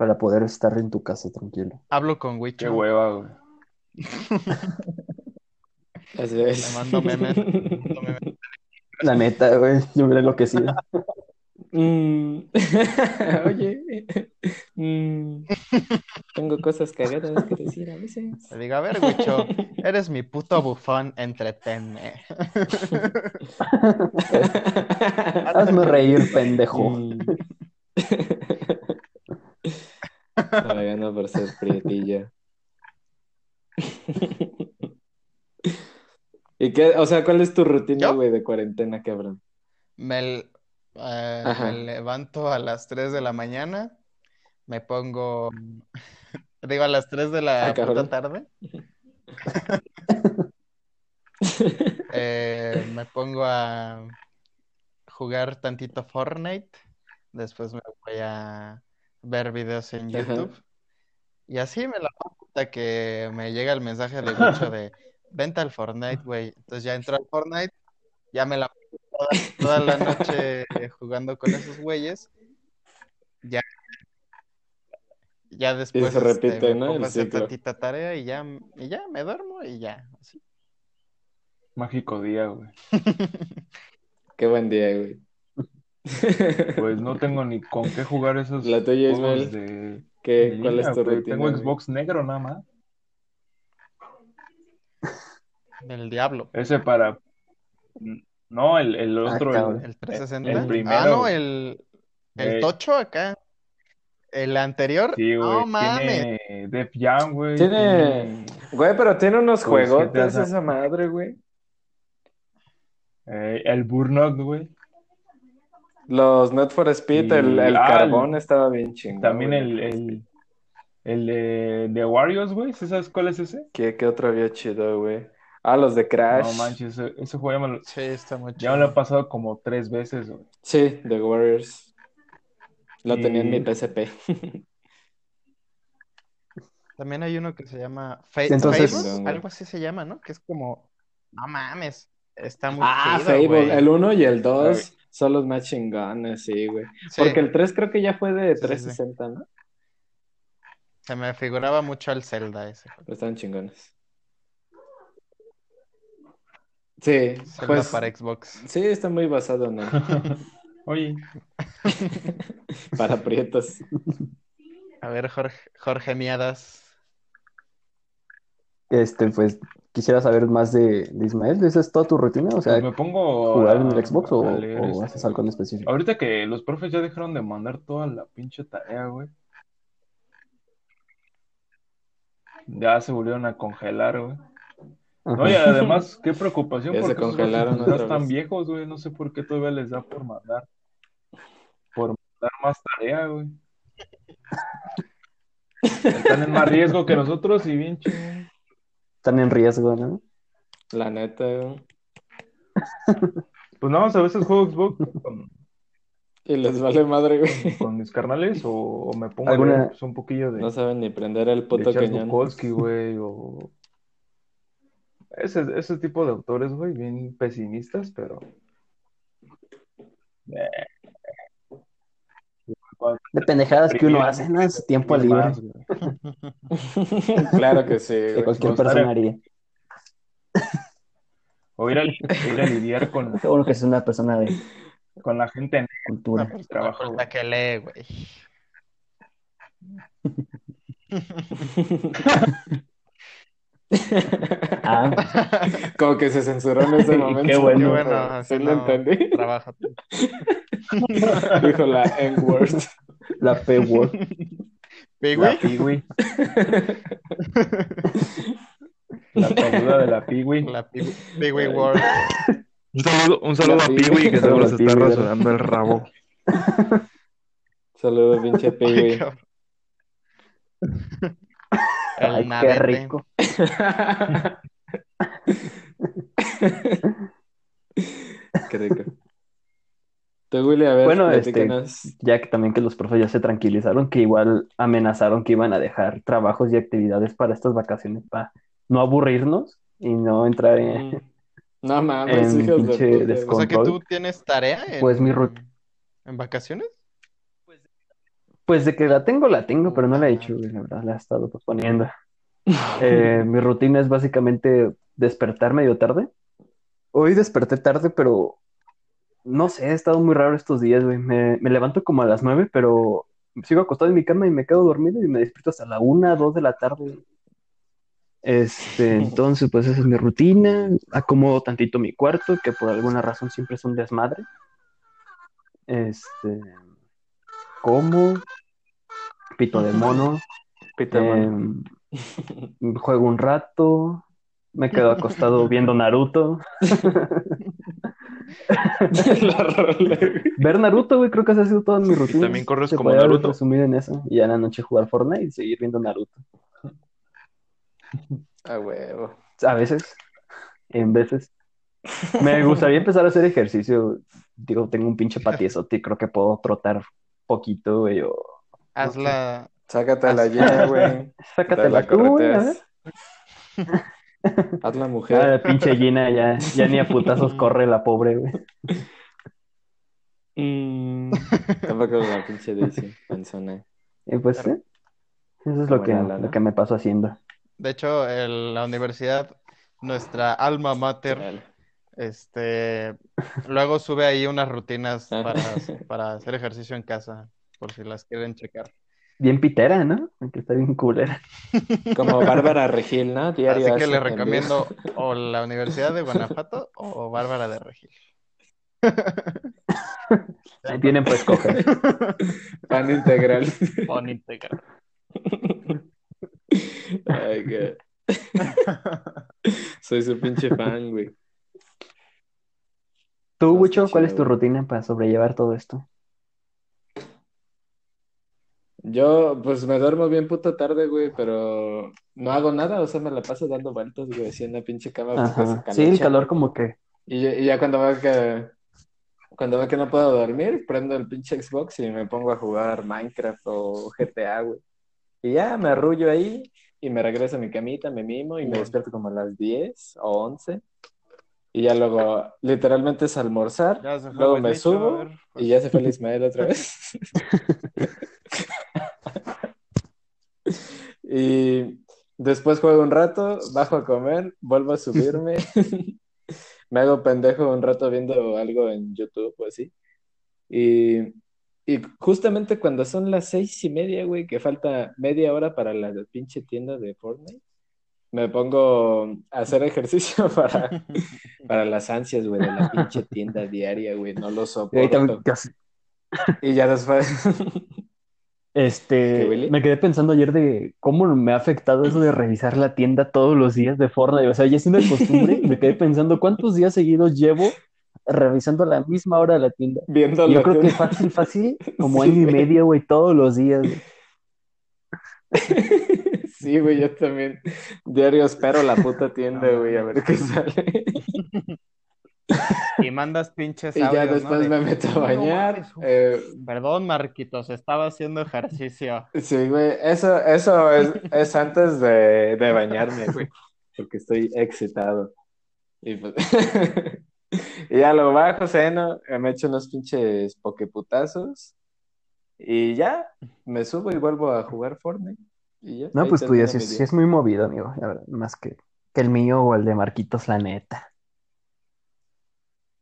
Para poder estar en tu casa tranquilo. hablo con Qué Wicho, hueva, güey. Así es. mando memes, le mando memes. La neta, güey, yo me enloquecido. Mm. Oye, mm. tengo cosas cagadas que decir a veces. Le digo, a ver, Wicho, eres mi puto bufón, entretenme. Hazme reír, pendejo. Mm. Me gano por ser prietilla. ¿Y qué? O sea, ¿cuál es tu rutina, güey, de cuarentena, cabrón? Me, eh, me levanto a las 3 de la mañana, me pongo, digo, a las 3 de la Ah, puta tarde, eh, me pongo a jugar tantito Fortnite, después me voy a ver videos en Ajá. YouTube, y así me la hasta que me llega el mensaje de Wicho de, vente al Fortnite, güey, entonces ya entro al Fortnite, ya me la toda, toda la noche jugando con esos güeyes. Ya, ya después se repite, este, me ¿no? El hacer ciclo. tantita tarea y ya, y ya me duermo y ya. así. Mágico día, güey. Qué buen día, güey. Pues no tengo ni con qué jugar esos La tuya, juegos Ismael. de, ¿Qué? de ¿Cuál línea, es tu rutina? Tengo güey? Xbox negro nada más. Del diablo. Ese para... No, el, el Ah, otro. El 360. el primero, Ah, no, güey. el, el Eh, tocho acá. El anterior. Sí, güey. No mames. Tiene Def Jam, güey. Tiene... Güey, pero tiene unos ¿qué te juegotes hace? esa madre, güey. eh, el Burnout, güey. Los Net for Speed, Y- el, el ah, carbón estaba bien chingón. También el, el, el de, de Warriors, güey. ¿Sí ¿Sabes cuál es ese? ¿Qué, qué otro había chido, güey? Ah, los de Crash. No manches, ese, ese juego ya me, lo, Sí, está muy ya me lo he chido. pasado como tres veces, güey. Sí, The Warriors. Lo Y- tenía en mi PSP. También hay uno que se llama Fa- Entonces- algo así se llama, ¿no? Que es como, no mames, está muy Ah, chido, Fable. güey. El 1 y el 2 son los más chingones, sí, güey. Sí, Porque el 3 creo que ya fue de Sí, sí, sí. 360, ¿no? se me figuraba mucho al Zelda ese. Pero estaban chingones. Sí, Zelda pues para Xbox. sí, está muy basado en él. Oye, Para prietos. A ver, Jorge, Jorge Miadas. Este, pues, quisiera saber más de, de Ismael. ¿Esa es toda tu rutina? O sea, Pues me pongo ¿jugar a- en el Xbox o, este, haces algo en específico? Ahorita que los profes ya dejaron de mandar toda la pinche tarea, güey. Ya se volvieron a congelar, güey. No, y además, qué preocupación Ya se porque esos congelaron otra vez. viejos, güey. No sé por qué todavía les da por mandar. Por mandar más tarea, güey. Están en más riesgo que nosotros y bien chingón. Están en riesgo, ¿no? La neta, güey. Pues nada más a veces juego Xbox con, Y les vale madre, güey. con mis carnales o, o me pongo a ¿Alguna- pues, un poquillo de, No saben ni prender el puto cañón. Bukowski, güey, o ese, ese tipo de autores, güey, bien pesimistas, pero De pendejadas que uno hace, ¿no? En su tiempo libre. Claro que sí, que cualquier persona haría. O ir a, ir a lidiar con, bueno que es una persona de con la gente en cultura. persona trabajo, culta que lee, güey. Ah, Como que se censuró en ese Qué momento. Qué bueno. bueno, Sí así lo no entendí. trabaja. Dijo la N-word. la P-word. ¿Pigui? Piwi. La peluda de la Piwi. La Pigui Pigui World. Un saludo, un saludo a Piwi. Piwi que seguro se está Piwi, rasurando el rabo. Saludos, pinche Piwi. El Ay, qué rico. Qué rico. Tú, Willy, a ver, Bueno, este. Ya que también que los profes ya se tranquilizaron, que igual amenazaron que iban a dejar trabajos y actividades para estas vacaciones para no aburrirnos y no entrar en... Mm. No mames, en hijos de O sea que tú tienes tarea en, Pues mi rut- en vacaciones. Pues de que la tengo, la tengo, pero no la he hecho, güey, la verdad, la he estado posponiendo. Eh, mi rutina es básicamente despertar medio tarde. Hoy desperté tarde, pero no sé, he estado muy raro estos días, güey. Me, me levanto como a las nueve, pero sigo acostado en mi cama y me quedo dormido y me despierto hasta la una, dos de la tarde. Este, entonces, pues esa es mi rutina. Acomodo tantito mi cuarto, que por alguna razón siempre es un desmadre. Este, como, pito de mono, Pita, mano. em, juego un rato, me quedo acostado viendo Naruto. Ver Naruto, güey, creo que esa ha sido toda mi rutina. también corres Se como Naruto? resumir en eso. Y ya en la noche jugar Fortnite y seguir viendo Naruto. A huevo. A veces, en veces. Me gustaría empezar a hacer ejercicio. Digo, tengo un pinche patiezote y creo que puedo trotar poquito, güey. O... Hazla. Sácate la llena, güey. Sácatela tú. Haz la Ah, mujer. la pinche Gina ya, ya ni a putazos corre la pobre, güey. Mm, Tampoco la pinche Daisy, panzona. Y pues sí, eso es lo que, lo que me paso haciendo. De hecho, en la universidad, nuestra alma mater, este, luego sube ahí unas rutinas Ah. para, para hacer ejercicio en casa, por si las quieren checar. Bien pitera, ¿no? Que está bien culera. Como Bárbara Regil, ¿no? Diario Así que envíos. recomiendo o la Universidad de Guanajuato o Bárbara de Regil. Ahí tienen pues escoger. Pan integral. Pon integral. Ay, God. Soy su pinche fan, güey. Tú, está ¿cuál es tu rutina para sobrellevar todo esto? Yo, pues me duermo bien puta tarde, güey, pero no hago nada, o sea, me la paso dando vueltas, güey, así en la pinche cama se Sí, el calor como que... Y, ya- y ya cuando veo que cuando veo que no puedo dormir, prendo el pinche Xbox y me pongo a jugar Minecraft o GTA, güey. Y ya me arrullo ahí y me regreso a mi camita, me mimo y me despierto como a las 10 o 11. Y ya luego, literalmente es almorzar, luego me subo ver, pues. y ya se fue el Ismael otra vez. Y después juego un rato, bajo a comer, vuelvo a subirme, me hago pendejo un rato viendo algo en YouTube o así. Y Y justamente cuando son las seis y media, güey, que falta media hora para la pinche tienda de Fortnite, me pongo a hacer ejercicio para, para las ansias, güey, de la pinche tienda diaria, güey. No lo soporto. Y ya después. Este, me quedé pensando ayer de cómo me ha afectado eso de revisar la tienda todos los días de Fortnite. O sea, ya es una costumbre me quedé pensando cuántos días seguidos llevo revisando a la misma hora la tienda. Viendo yo la creo que fácil, fácil, como Sí, año y medio, güey, todos los días. güey. Sí, güey, yo también. Diario espero la puta tienda, No, güey, a ver qué sale. Y mandas pinches Y ya audios, ¿no? después De, me meto a "No bañar. mames, eh, Perdón, Marquitos, estaba haciendo ejercicio. sí, güey, eso, eso es, es antes de, de bañarme, güey, porque estoy excitado. Y, pues, y ya lo bajo, ceno, me echo unos pinches pokeputazos y ya, me subo y vuelvo a jugar Fortnite. Y ya, No, pues tú ya sí, sí es muy movido, amigo, más que, que el mío o el de Marquitos, la neta.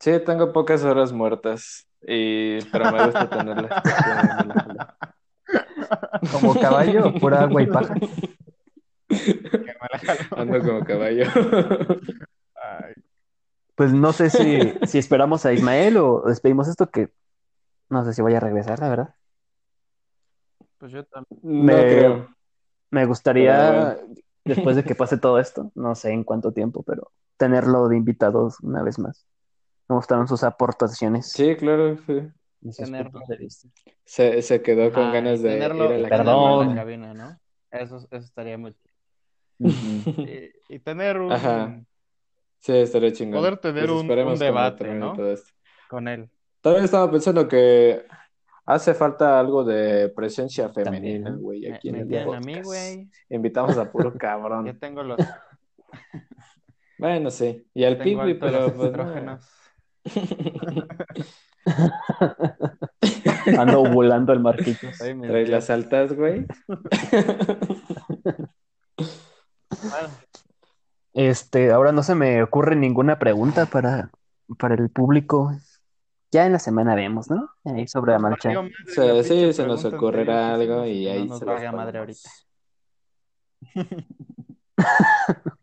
Sí, tengo pocas horas muertas, y, pero me gusta tenerlas. Como caballo, pura agua y paja. Ando como caballo. Ay, Pues no sé si, si esperamos a Ismael o despedimos esto, que no sé si vaya a regresar, la verdad. pues yo también. No Me- creo. Me gustaría, Pero después de que pase todo esto, no sé en cuánto tiempo, pero tenerlo de invitados una vez más. Me gustaron sus aportaciones Sí, claro, sí. Tenerlo. vista. Se, se quedó con Ah, ganas de tenerlo, ir a la tenerlo en la cabina, ¿no? Eso, eso estaría muy Ujú. y, y tener un Ajá. Sí, estaría chingón. Poder tener Pues un- debate, ¿no? todo esto. con él. También estaba pensando que hace falta algo de presencia femenina, güey, Me, aquí en me el tienen a mí, podcast. güey. Invitamos a puro Yo cabrón. tengo los, Bueno, sí. Y al altos pero los pues no. Ando volando el mis Traes las altas, güey. Bueno, Este, ahora no se me ocurre ninguna pregunta para, para el público. Ya en la semana vemos, ¿no? Ahí sobre la marcha. Sí, la sí, pinche se nos ocurrirá algo y ahí no nos se las valga madre ahorita.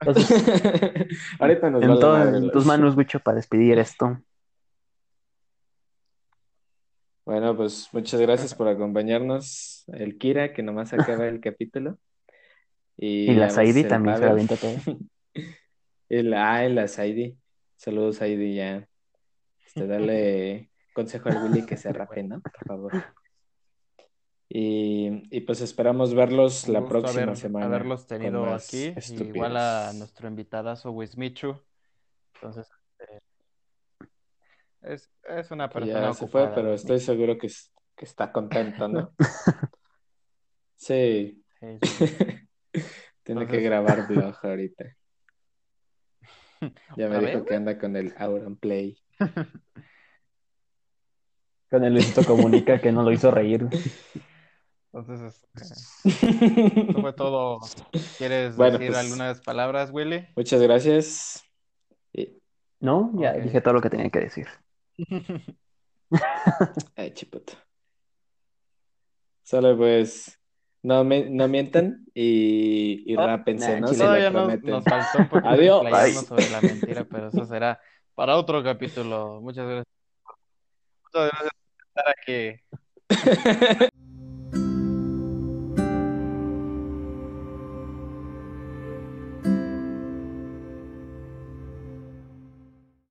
Entonces, Ahorita nos en, todo- en tus manos, Wicho, para despedir esto. Bueno, pues muchas gracias por acompañarnos. El Kira, que nomás acaba el capítulo. Y, Y la Saidi el también se la Pavel. avienta todo. La, ah, y la Saidi. Saludos, Saidi, ya. Este, dale consejo al Willy que se rape, ¿no? Por favor. Y, y pues esperamos verlos Un la próxima haber- semana. haberlos tenido aquí. Igual a nuestro invitadazo Wismichu. Entonces, eh, es, es una persona ya se fue, ocupada, pero estoy seguro que, es- que está contento, ¿no? Sí, Sí, sí. tiene Entonces- que grabar vlog ahorita. Ya me ¿Otra dijo vez, que anda con el Auron Play. Con el Luisito Comunica que no lo hizo reír. Entonces, este, eso fue todo. ¿Quieres Bueno, decir pues- algunas palabras, Willy? Muchas gracias. Y- ¿No? Ya Ok. dije todo lo que tenía que decir. Ay, chiputo. Solo pues, no, me, no mientan y, y Oh, rápense, nah, ¿no? Si Todavía nos, nos faltó un poquito Adiós. Bye. sobre la mentira, pero eso será para otro capítulo. Muchas gracias. Muchas gracias por estar aquí.